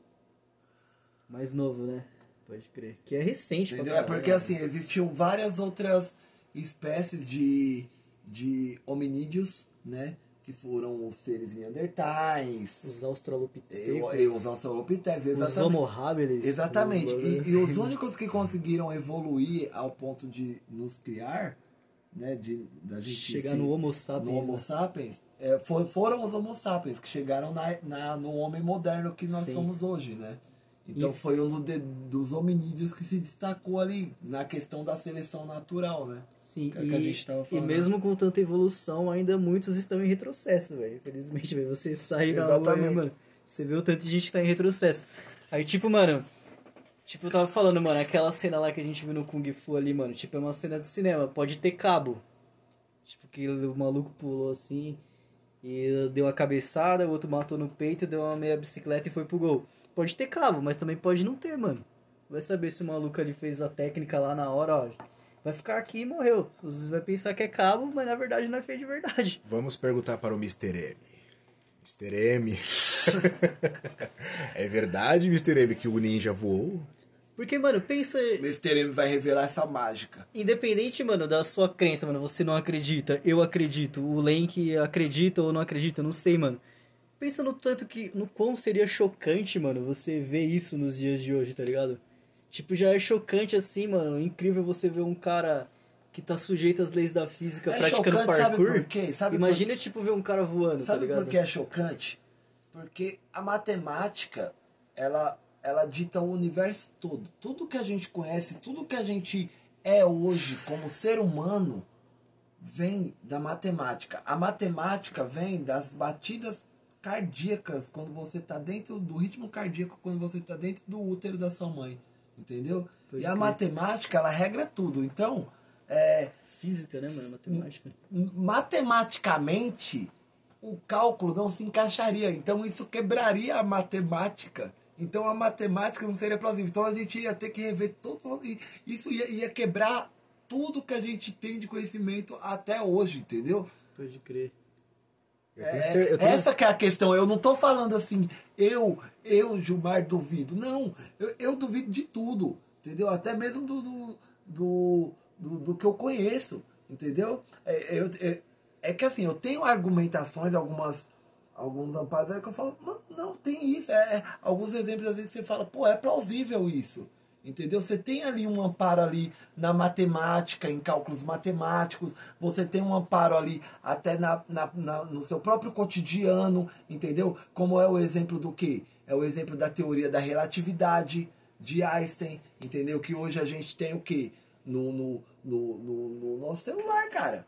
Speaker 3: Mais novo, né? Pode crer. Que é recente,
Speaker 2: Entendeu? É
Speaker 3: caralho,
Speaker 2: porque
Speaker 3: né?
Speaker 2: assim, existiam várias outras espécies de, de hominídeos, né? Que foram os seres neandertais,
Speaker 3: Os
Speaker 2: e,
Speaker 3: Australopithecus.
Speaker 2: e os australopithecus,
Speaker 3: Os
Speaker 2: exatamente.
Speaker 3: Homo habilis.
Speaker 2: Exatamente.
Speaker 3: os-
Speaker 2: E, e os únicos que conseguiram evoluir ao ponto de nos criar, né? De, da gente
Speaker 3: Chegar no Homo sapiens.
Speaker 2: no Homo
Speaker 3: né?
Speaker 2: sapiens, é, for- foram os Homo sapiens que chegaram na, na, no homem moderno que nós
Speaker 3: Sim.
Speaker 2: somos hoje, né? Então
Speaker 3: E-
Speaker 2: foi um do- de- dos hominídeos que se destacou ali na questão da seleção natural, né?
Speaker 3: Sim,
Speaker 2: que- que a
Speaker 3: e,
Speaker 2: gente tava
Speaker 3: e
Speaker 2: falando.
Speaker 3: mesmo com tanta evolução, ainda muitos estão em retrocesso, velho. Infelizmente, velho. Você sai na rua, né,
Speaker 2: Exatamente.
Speaker 3: mano. Você vê o tanto de gente que tá em retrocesso. Aí, tipo, mano. Tipo, eu tava falando, mano, aquela cena lá que a gente viu no Kung Fu ali, mano. Tipo, é uma cena de cinema. Pode ter cabo. Tipo, que o maluco pulou assim. E deu uma cabeçada, o outro matou no peito, deu uma meia bicicleta e foi pro gol. Pode ter cabo, mas também pode não ter, mano. Vai saber se o maluco ali fez a técnica lá na hora, ó. Vai ficar aqui e morreu. Às vezes vai pensar que é cabo, mas na verdade não é feio de verdade.
Speaker 1: Vamos perguntar para o Mr. M. Mr. M. é verdade, Mr. M, que o ninja voou?
Speaker 3: Porque, mano, pensa.
Speaker 2: Mr. M vai revelar essa mágica.
Speaker 3: Independente, mano, da sua crença, mano, você não acredita, eu acredito, o Lenk acredita ou não acredita, não sei, mano. Pensa no tanto que. no quão seria chocante, mano, você ver isso nos dias de hoje, tá ligado? Tipo, já é chocante assim, mano. Incrível você ver um cara que tá sujeito às leis da física
Speaker 2: É
Speaker 3: praticando
Speaker 2: chocante, sabe
Speaker 3: parkour.
Speaker 2: por quê? Sabe por
Speaker 3: Imagina, tipo, ver um cara voando,
Speaker 2: Sabe
Speaker 3: tá ligado?
Speaker 2: por que é chocante? Porque a matemática, ela, ela dita o universo todo. Tudo que a gente conhece, tudo que a gente é hoje como ser humano, vem da matemática. A matemática vem das batidas cardíacas quando você está dentro do ritmo cardíaco, quando você está dentro do útero da sua mãe. Entendeu? E a matemática, ela regra tudo. Então, é,
Speaker 3: Física, né, mano? Matemática.
Speaker 2: matematicamente o cálculo não se encaixaria. Então isso quebraria a matemática. Então a matemática não seria plausível. Então a gente ia ter que rever tudo. E isso ia, ia quebrar tudo que a gente tem de conhecimento até hoje, entendeu?
Speaker 3: Pode crer.
Speaker 2: É,
Speaker 1: eu tenho-
Speaker 2: essa que é a questão. Eu não tô falando assim, eu, eu, Gilmar, duvido. Não, eu, eu duvido de tudo, entendeu? Até mesmo do, do, do, do, do que eu conheço, entendeu? É, eu- é, é que assim, eu tenho argumentações, algumas alguns amparos aí que eu falo, "Mano, não, tem isso. É, é, alguns exemplos às vezes você fala, pô, é plausível isso. Entendeu? Você tem ali um amparo ali na matemática, em cálculos matemáticos, você tem um amparo ali até na, na, na- no seu próprio cotidiano, entendeu? Como é o exemplo do quê? É o exemplo da teoria da relatividade de Einstein, entendeu? Que hoje a gente tem o quê? No, no, no, no, no nosso celular, cara.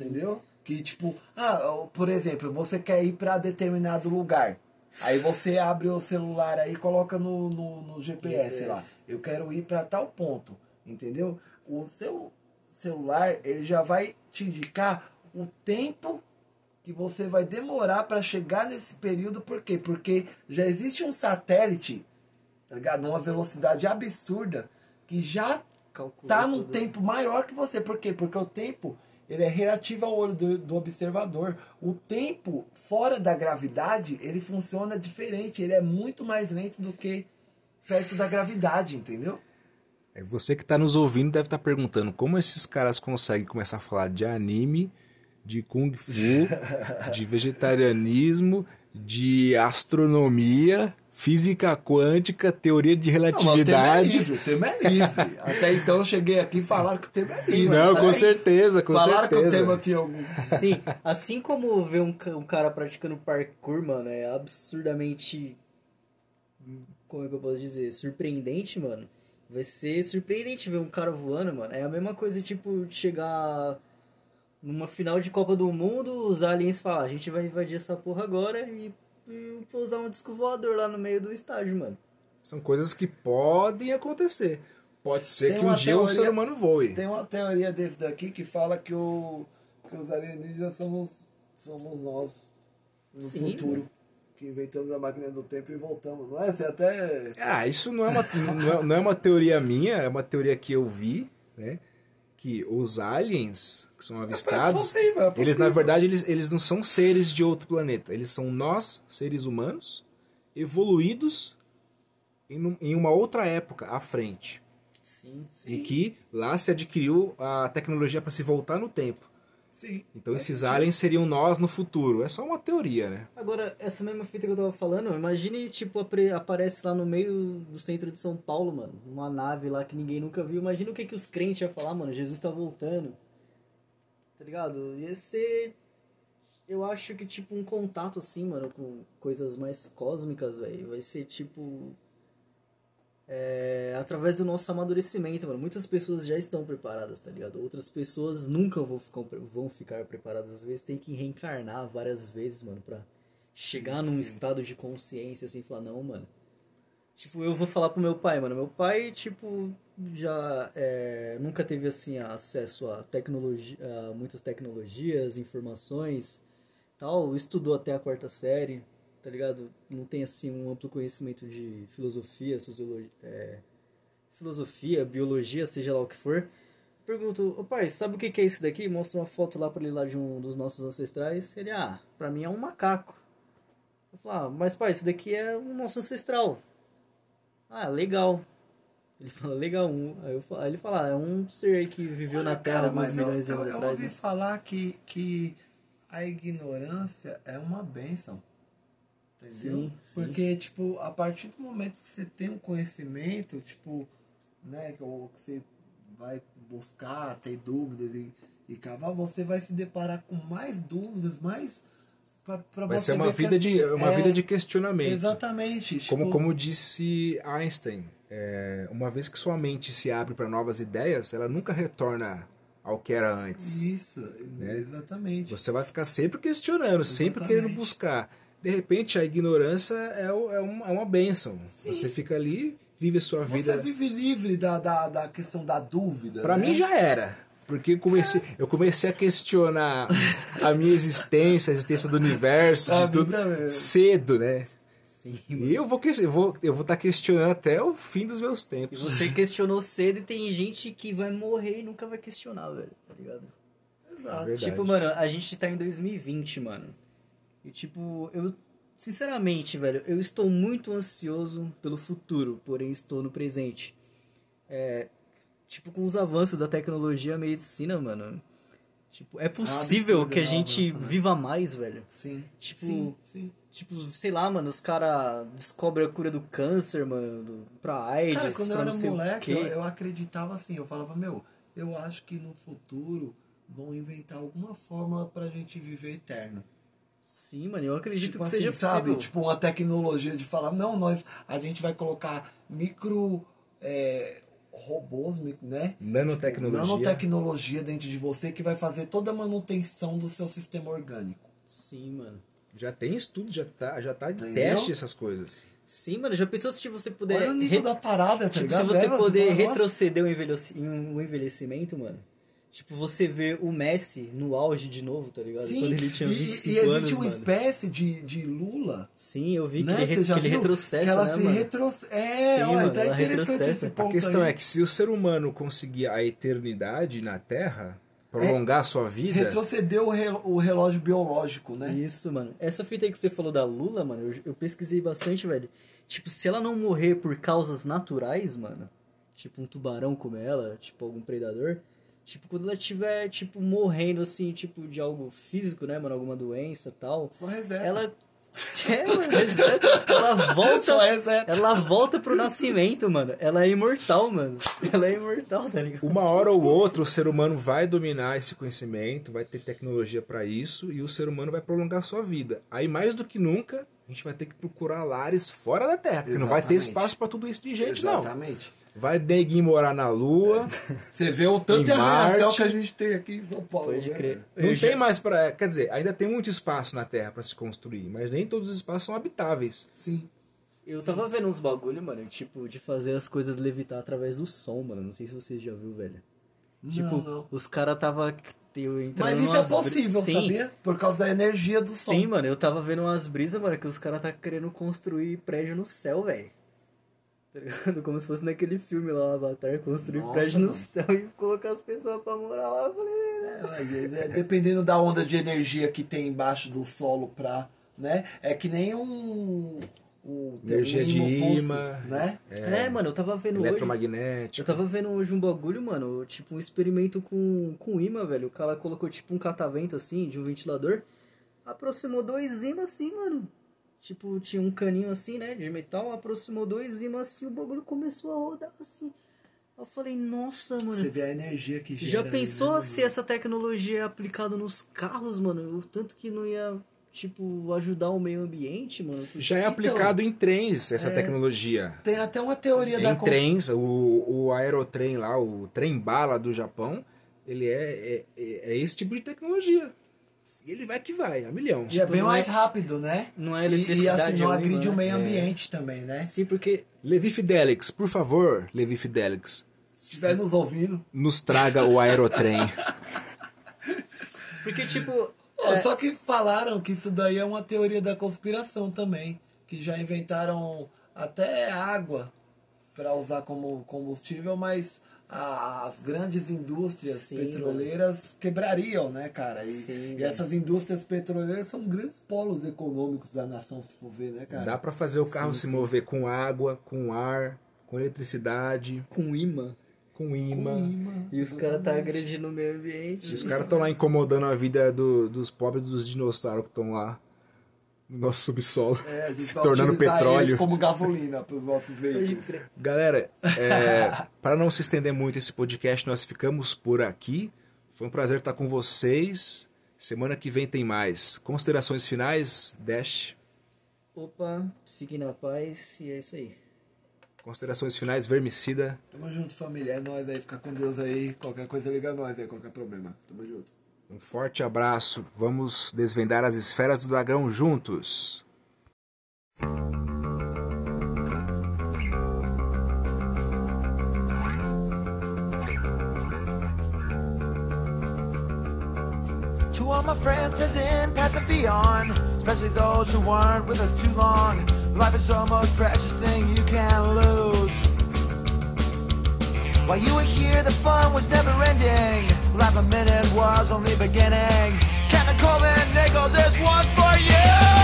Speaker 2: Entendeu? Que tipo, ah, por exemplo, você quer ir para determinado lugar. Aí você abre o celular aí e coloca no, no, no GPS,
Speaker 3: GPS.
Speaker 2: lá. Eu quero ir para tal ponto. Entendeu? O seu celular, ele já vai te indicar o tempo que você vai demorar para chegar nesse período. Por quê? Porque já existe um satélite, tá ligado? Numa velocidade absurda, que já
Speaker 3: Calculou
Speaker 2: tá num
Speaker 3: tudo.
Speaker 2: tempo maior que você. Por quê? Porque o tempo ele é relativo ao olho do, do observador. O tempo fora da gravidade, ele funciona diferente. Ele é muito mais lento do que perto da gravidade, entendeu?
Speaker 1: É, Você que está nos ouvindo deve estar perguntando como esses caras conseguem começar a falar de anime, de kung fu, de vegetarianismo, de astronomia, física quântica, teoria de
Speaker 2: Não, mas o tema é
Speaker 1: relatividade.
Speaker 2: livre, o tema é livre. Até então eu cheguei aqui e falaram que o tema é livre.
Speaker 1: Não, com
Speaker 2: aí?
Speaker 1: certeza, com
Speaker 2: falaram que o
Speaker 1: certeza.
Speaker 2: tema tinha algum.
Speaker 3: Sim, assim como ver um, um cara praticando parkour, mano, é absurdamente. Como é que eu posso dizer? Surpreendente, mano. Vai ser surpreendente ver um cara voando, mano. É a mesma coisa, tipo, chegar numa final de Copa do Mundo, os aliens falar, a gente vai invadir essa porra agora e, e pousar um disco voador lá no meio do estádio, mano.
Speaker 1: São coisas que podem acontecer. Pode ser
Speaker 2: Tem
Speaker 1: que um dia o
Speaker 2: teoria-
Speaker 1: ser humano voe.
Speaker 2: Tem uma teoria desse daqui que fala que, o, que os alienígenas somos, somos nós no
Speaker 3: Sim,
Speaker 2: futuro. Que inventamos a máquina do tempo e voltamos, não é? Você até.
Speaker 1: Ah, isso não é, uma, não, é, não é uma teoria minha, é uma teoria que eu vi, né? Que os aliens que são avistados,
Speaker 2: possível, é
Speaker 1: eles
Speaker 2: possível.
Speaker 1: na verdade eles, eles não são seres de outro planeta, eles são nós, seres humanos, evoluídos em, em uma outra época à frente.
Speaker 3: Sim,
Speaker 1: E que lá se adquiriu a tecnologia para se voltar no tempo.
Speaker 2: Sim.
Speaker 1: Então esses aliens seriam nós no futuro. É só uma teoria, né?
Speaker 3: Agora, essa mesma fita que eu tava falando, imagine, tipo, aparece lá no meio do centro de São Paulo, mano. Uma nave lá que ninguém nunca viu. Imagina o que, que os crentes iam falar, mano. Jesus tá voltando. Tá ligado? Ia ser. Eu acho que, tipo, um contato assim, mano, com coisas mais cósmicas, velho. Vai ser, tipo. É, através do nosso amadurecimento, mano. Muitas pessoas já estão preparadas, tá ligado? Outras pessoas nunca vão ficar, vão ficar preparadas. Às vezes tem que reencarnar várias vezes, mano, pra chegar num estado de consciência, assim, falar, não, mano. Tipo, eu vou falar pro meu pai, mano. Meu pai, tipo, já é, nunca teve, assim, acesso a tecnologia, a muitas tecnologias, informações, tal. Estudou até a quarta série, tá ligado? Não tem, assim, um amplo conhecimento de filosofia, sociologia, é, filosofia, biologia, seja lá o que for. Pergunto, ô pai, sabe o que é isso daqui? Mostra uma foto lá pra ele lá de um dos nossos ancestrais. Ele, ah, pra mim é um macaco. Eu falo, ah, mas pai, isso daqui é um nosso ancestral. Ah, legal. Ele fala, legal. Um. Aí, eu falo, aí ele fala, ah, é um ser aí que viveu
Speaker 2: Olha,
Speaker 3: na Terra
Speaker 2: cara, eu,
Speaker 3: milhões de
Speaker 2: eu,
Speaker 3: anos
Speaker 2: eu
Speaker 3: atrás.
Speaker 2: ouvi
Speaker 3: né?
Speaker 2: falar que, que a ignorância é uma benção. Entendeu?
Speaker 3: Sim, sim.
Speaker 2: Porque, tipo, a partir do momento que você tem um conhecimento, tipo, né, que ou que você vai buscar, ter dúvidas e, e cavar, você vai se deparar com mais dúvidas, mais. Pra, pra
Speaker 1: Vai ser uma vida de
Speaker 2: assim,
Speaker 1: uma
Speaker 2: é,
Speaker 1: vida de questionamento.
Speaker 2: Exatamente.
Speaker 1: Como,
Speaker 2: tipo,
Speaker 1: como disse Einstein, é, uma vez que sua mente se abre para novas ideias, ela nunca retorna ao que era antes.
Speaker 2: Isso, exatamente.
Speaker 1: Você vai ficar sempre questionando, sempre
Speaker 2: Exatamente.
Speaker 1: querendo buscar. De repente, a ignorância é, é, uma, é uma bênção. Você fica ali, vive a sua vida.
Speaker 2: Você vive livre da, da, da questão da dúvida.
Speaker 1: Pra
Speaker 2: né?
Speaker 1: mim já era. Porque eu comecei, eu comecei a questionar a minha existência, a existência do universo, de tudo,
Speaker 2: minha também.
Speaker 1: cedo, né?
Speaker 3: Sim,
Speaker 1: E eu vou eu vou eu vou estar questionando até o fim dos meus
Speaker 3: E
Speaker 1: tempos.
Speaker 3: você questionou cedo e tem gente que vai morrer e nunca vai questionar, velho, tá ligado?
Speaker 1: Verdade.
Speaker 3: Tipo, mano, a gente tá em 2020, mano. E tipo, eu. Sinceramente, velho, eu estou muito ansioso pelo futuro, porém estou no presente. É. Tipo, com os avanços da tecnologia e a medicina, mano. Tipo, é possível
Speaker 2: absurdo,
Speaker 3: que a
Speaker 2: né,
Speaker 3: gente
Speaker 2: avanço, né?
Speaker 3: viva mais, velho.
Speaker 2: Sim.
Speaker 3: Tipo-
Speaker 2: sim, sim.
Speaker 3: Tipo, sei lá, mano, os caras descobrem a cura do câncer, mano, do, pra AIDS,
Speaker 2: Cara, quando eu era moleque, eu, eu acreditava assim, eu falava, meu, eu acho que no futuro vão inventar alguma fórmula pra gente viver eterno.
Speaker 3: Sim, mano, eu acredito
Speaker 2: Tipo
Speaker 3: que
Speaker 2: assim,
Speaker 3: seja
Speaker 2: sabe?
Speaker 3: possível.
Speaker 2: Tipo uma tecnologia de falar, não, nós, a gente vai colocar micro é, robôs, né?
Speaker 1: Nanotecnologia.
Speaker 2: Nanotecnologia dentro de você que vai fazer toda a manutenção do seu sistema orgânico.
Speaker 3: Sim, mano.
Speaker 1: Já tem estudo, já tá, já tá em teste essas coisas.
Speaker 3: Sim, mano, já pensou se você puder.
Speaker 2: Olha o nível
Speaker 3: re-
Speaker 2: da parada, tá
Speaker 3: Tipo, se
Speaker 2: ligado?
Speaker 3: você
Speaker 2: Leva,
Speaker 3: poder
Speaker 2: fala, nossa,
Speaker 3: retroceder o envelheci- o envelhecimento, mano. Tipo, você vê o Messi no auge de novo, tá ligado?
Speaker 2: Sim,
Speaker 3: Quando ele tinha
Speaker 2: e-
Speaker 3: 25
Speaker 2: e, existe
Speaker 3: anos,
Speaker 2: uma
Speaker 3: mano.
Speaker 2: espécie de, de Lula
Speaker 3: Sim, eu vi
Speaker 2: né?
Speaker 3: que ele, re-
Speaker 2: já
Speaker 3: que ele retrocessa,
Speaker 2: que ela
Speaker 3: né,
Speaker 2: se
Speaker 3: mano?
Speaker 2: retroce... É,
Speaker 3: Sim,
Speaker 2: olha,
Speaker 3: mano,
Speaker 2: tá
Speaker 3: ela
Speaker 2: interessante
Speaker 3: retrocessa.
Speaker 2: esse
Speaker 3: A
Speaker 2: ponto
Speaker 1: A questão
Speaker 2: aí.
Speaker 1: é que se o ser humano conseguir a eternidade na Terra, prolongar a sua vida,
Speaker 2: Retrocedeu o, relo- o relógio biológico, né?
Speaker 3: Isso, mano. Essa fita aí que você falou da Lula, mano, eu, eu pesquisei bastante, velho. Tipo, se ela não morrer por causas naturais, mano, tipo um tubarão como ela, tipo algum predador, tipo, quando ela estiver, tipo, morrendo, assim, tipo, de algo físico, né, mano, alguma doença e tal,
Speaker 2: Só reseta.
Speaker 3: ela... É, mano, reseta. ela volta...
Speaker 2: Só reseta.
Speaker 3: Ela volta pro nascimento, mano. Ela é imortal, mano. Ela é imortal, tá ligado?
Speaker 1: uma hora ou outra o ser humano vai dominar esse conhecimento, vai ter tecnologia para isso e o ser humano vai prolongar a sua vida. Aí mais do que nunca, a gente vai ter que procurar lares fora da Terra, porque não vai ter
Speaker 2: Exatamente.
Speaker 1: espaço para tudo isso de gente não.
Speaker 2: Exatamente.
Speaker 1: Vai neguinho morar na Lua,
Speaker 2: Você vê o tanto de arranha-céu que a gente tem aqui em São Paulo.
Speaker 3: Pode
Speaker 2: né?
Speaker 3: crer.
Speaker 1: não
Speaker 3: Eu já-
Speaker 1: tem mais para, quer dizer, ainda tem muito espaço na Terra para se construir, mas nem todos os espaços são habitáveis.
Speaker 2: Sim.
Speaker 3: Eu tava vendo uns bagulho, mano, tipo, de fazer as coisas levitar através do som, mano. Não sei se vocês já viu, velho. Tipo,
Speaker 2: não, não.
Speaker 3: os caras tava
Speaker 2: Mas isso é possível,
Speaker 3: Sim.
Speaker 2: sabia? Por causa da energia do som.
Speaker 3: Sim, mano, eu tava vendo umas brisas, mano, que os caras tá querendo construir prédio no céu, velho. Tá ligado? Como se fosse naquele filme lá, o Avatar, construir
Speaker 2: Nossa,
Speaker 3: prédio no
Speaker 2: mano.
Speaker 3: céu e colocar as pessoas pra morar lá. Eu falei, né?
Speaker 2: É, Dependendo da onda de energia que tem embaixo do solo pra. Né? É que nem um. Um
Speaker 1: Energia de imã.
Speaker 2: Né?
Speaker 3: É, mano, eu tava vendo hoje.
Speaker 1: Eletromagnético.
Speaker 3: Eu tava vendo hoje um bagulho, mano, tipo um experimento com, com imã, velho. O cara colocou tipo um catavento assim, de um ventilador. Aproximou dois ímãs assim, mano. Tipo, tinha um caninho assim, né, de metal. Aproximou dois ímãs assim, o bagulho começou a rodar assim. Eu falei, nossa, mano.
Speaker 2: Você vê a energia que gera.
Speaker 3: Já
Speaker 2: aí,
Speaker 3: pensou
Speaker 2: né,
Speaker 3: se essa tecnologia é aplicada nos carros, mano? O tanto que não ia, tipo, ajudar o meio ambiente, mano.
Speaker 1: Já é
Speaker 2: Então,
Speaker 1: aplicado em trens essa tecnologia.
Speaker 2: Tem até uma teoria da
Speaker 1: Em trens, o, o aerotrem lá, o trem bala do Japão, ele é, é, é, é esse tipo de tecnologia. E ele vai que vai, a milhão.
Speaker 2: E é bem
Speaker 3: não
Speaker 2: mais
Speaker 3: é-
Speaker 2: rápido, né?
Speaker 3: não é
Speaker 2: E- E,
Speaker 3: eletricidade,
Speaker 2: assim, não
Speaker 3: é
Speaker 2: agride o meio
Speaker 3: né?
Speaker 2: ambiente também, né?
Speaker 3: Sim, porque
Speaker 1: Levi Fidelix, por favor, Levi Fidelix,
Speaker 2: Se estiver nos ouvindo.
Speaker 1: nos traga o aerotrem.
Speaker 3: Porque, tipo,
Speaker 2: Ó, Só que falaram que isso daí é uma teoria da conspiração também. Que já inventaram até água para usar como combustível, mas a- as grandes indústrias
Speaker 3: Sim,
Speaker 2: petroleiras quebrariam, né, cara? E,
Speaker 3: Sim,
Speaker 2: e essas indústrias petroleiras são grandes polos econômicos da nação, se for ver, né, cara?
Speaker 1: Dá pra fazer o carro
Speaker 2: Sim,
Speaker 1: se mover com água, com ar, com eletricidade,
Speaker 3: com imã.
Speaker 1: Com imã.
Speaker 2: imã,
Speaker 3: E os caras tá agredindo o meio ambiente.
Speaker 1: E os caras estão lá incomodando a vida do- dos pobres dos dinossauros que estão lá no nosso subsolo,
Speaker 2: É, a gente
Speaker 1: se tornando petróleo.
Speaker 2: eles como gasolina para os nossos veículos.
Speaker 1: Galera, é, para não se estender muito esse podcast, nós ficamos por aqui. Foi um prazer estar com vocês. Semana que vem tem mais. Considerações finais, Dash.
Speaker 3: Opa, fiquem na paz e é isso aí.
Speaker 1: Considerações finais, Vermicida.
Speaker 2: Tamo junto, família. É nóis aí. Fica com Deus aí. Qualquer coisa liga nós aí, qualquer problema. Tamo junto.
Speaker 1: Um forte abraço. Vamos desvendar as esferas do dragão juntos.
Speaker 4: all my friends present, past and beyond, especially those who weren't with us too long. Life is the most precious thing you can lose. While you were here, the fun was never ending. Life a minute was only beginning. Kevin Coleman Nichols is one for you.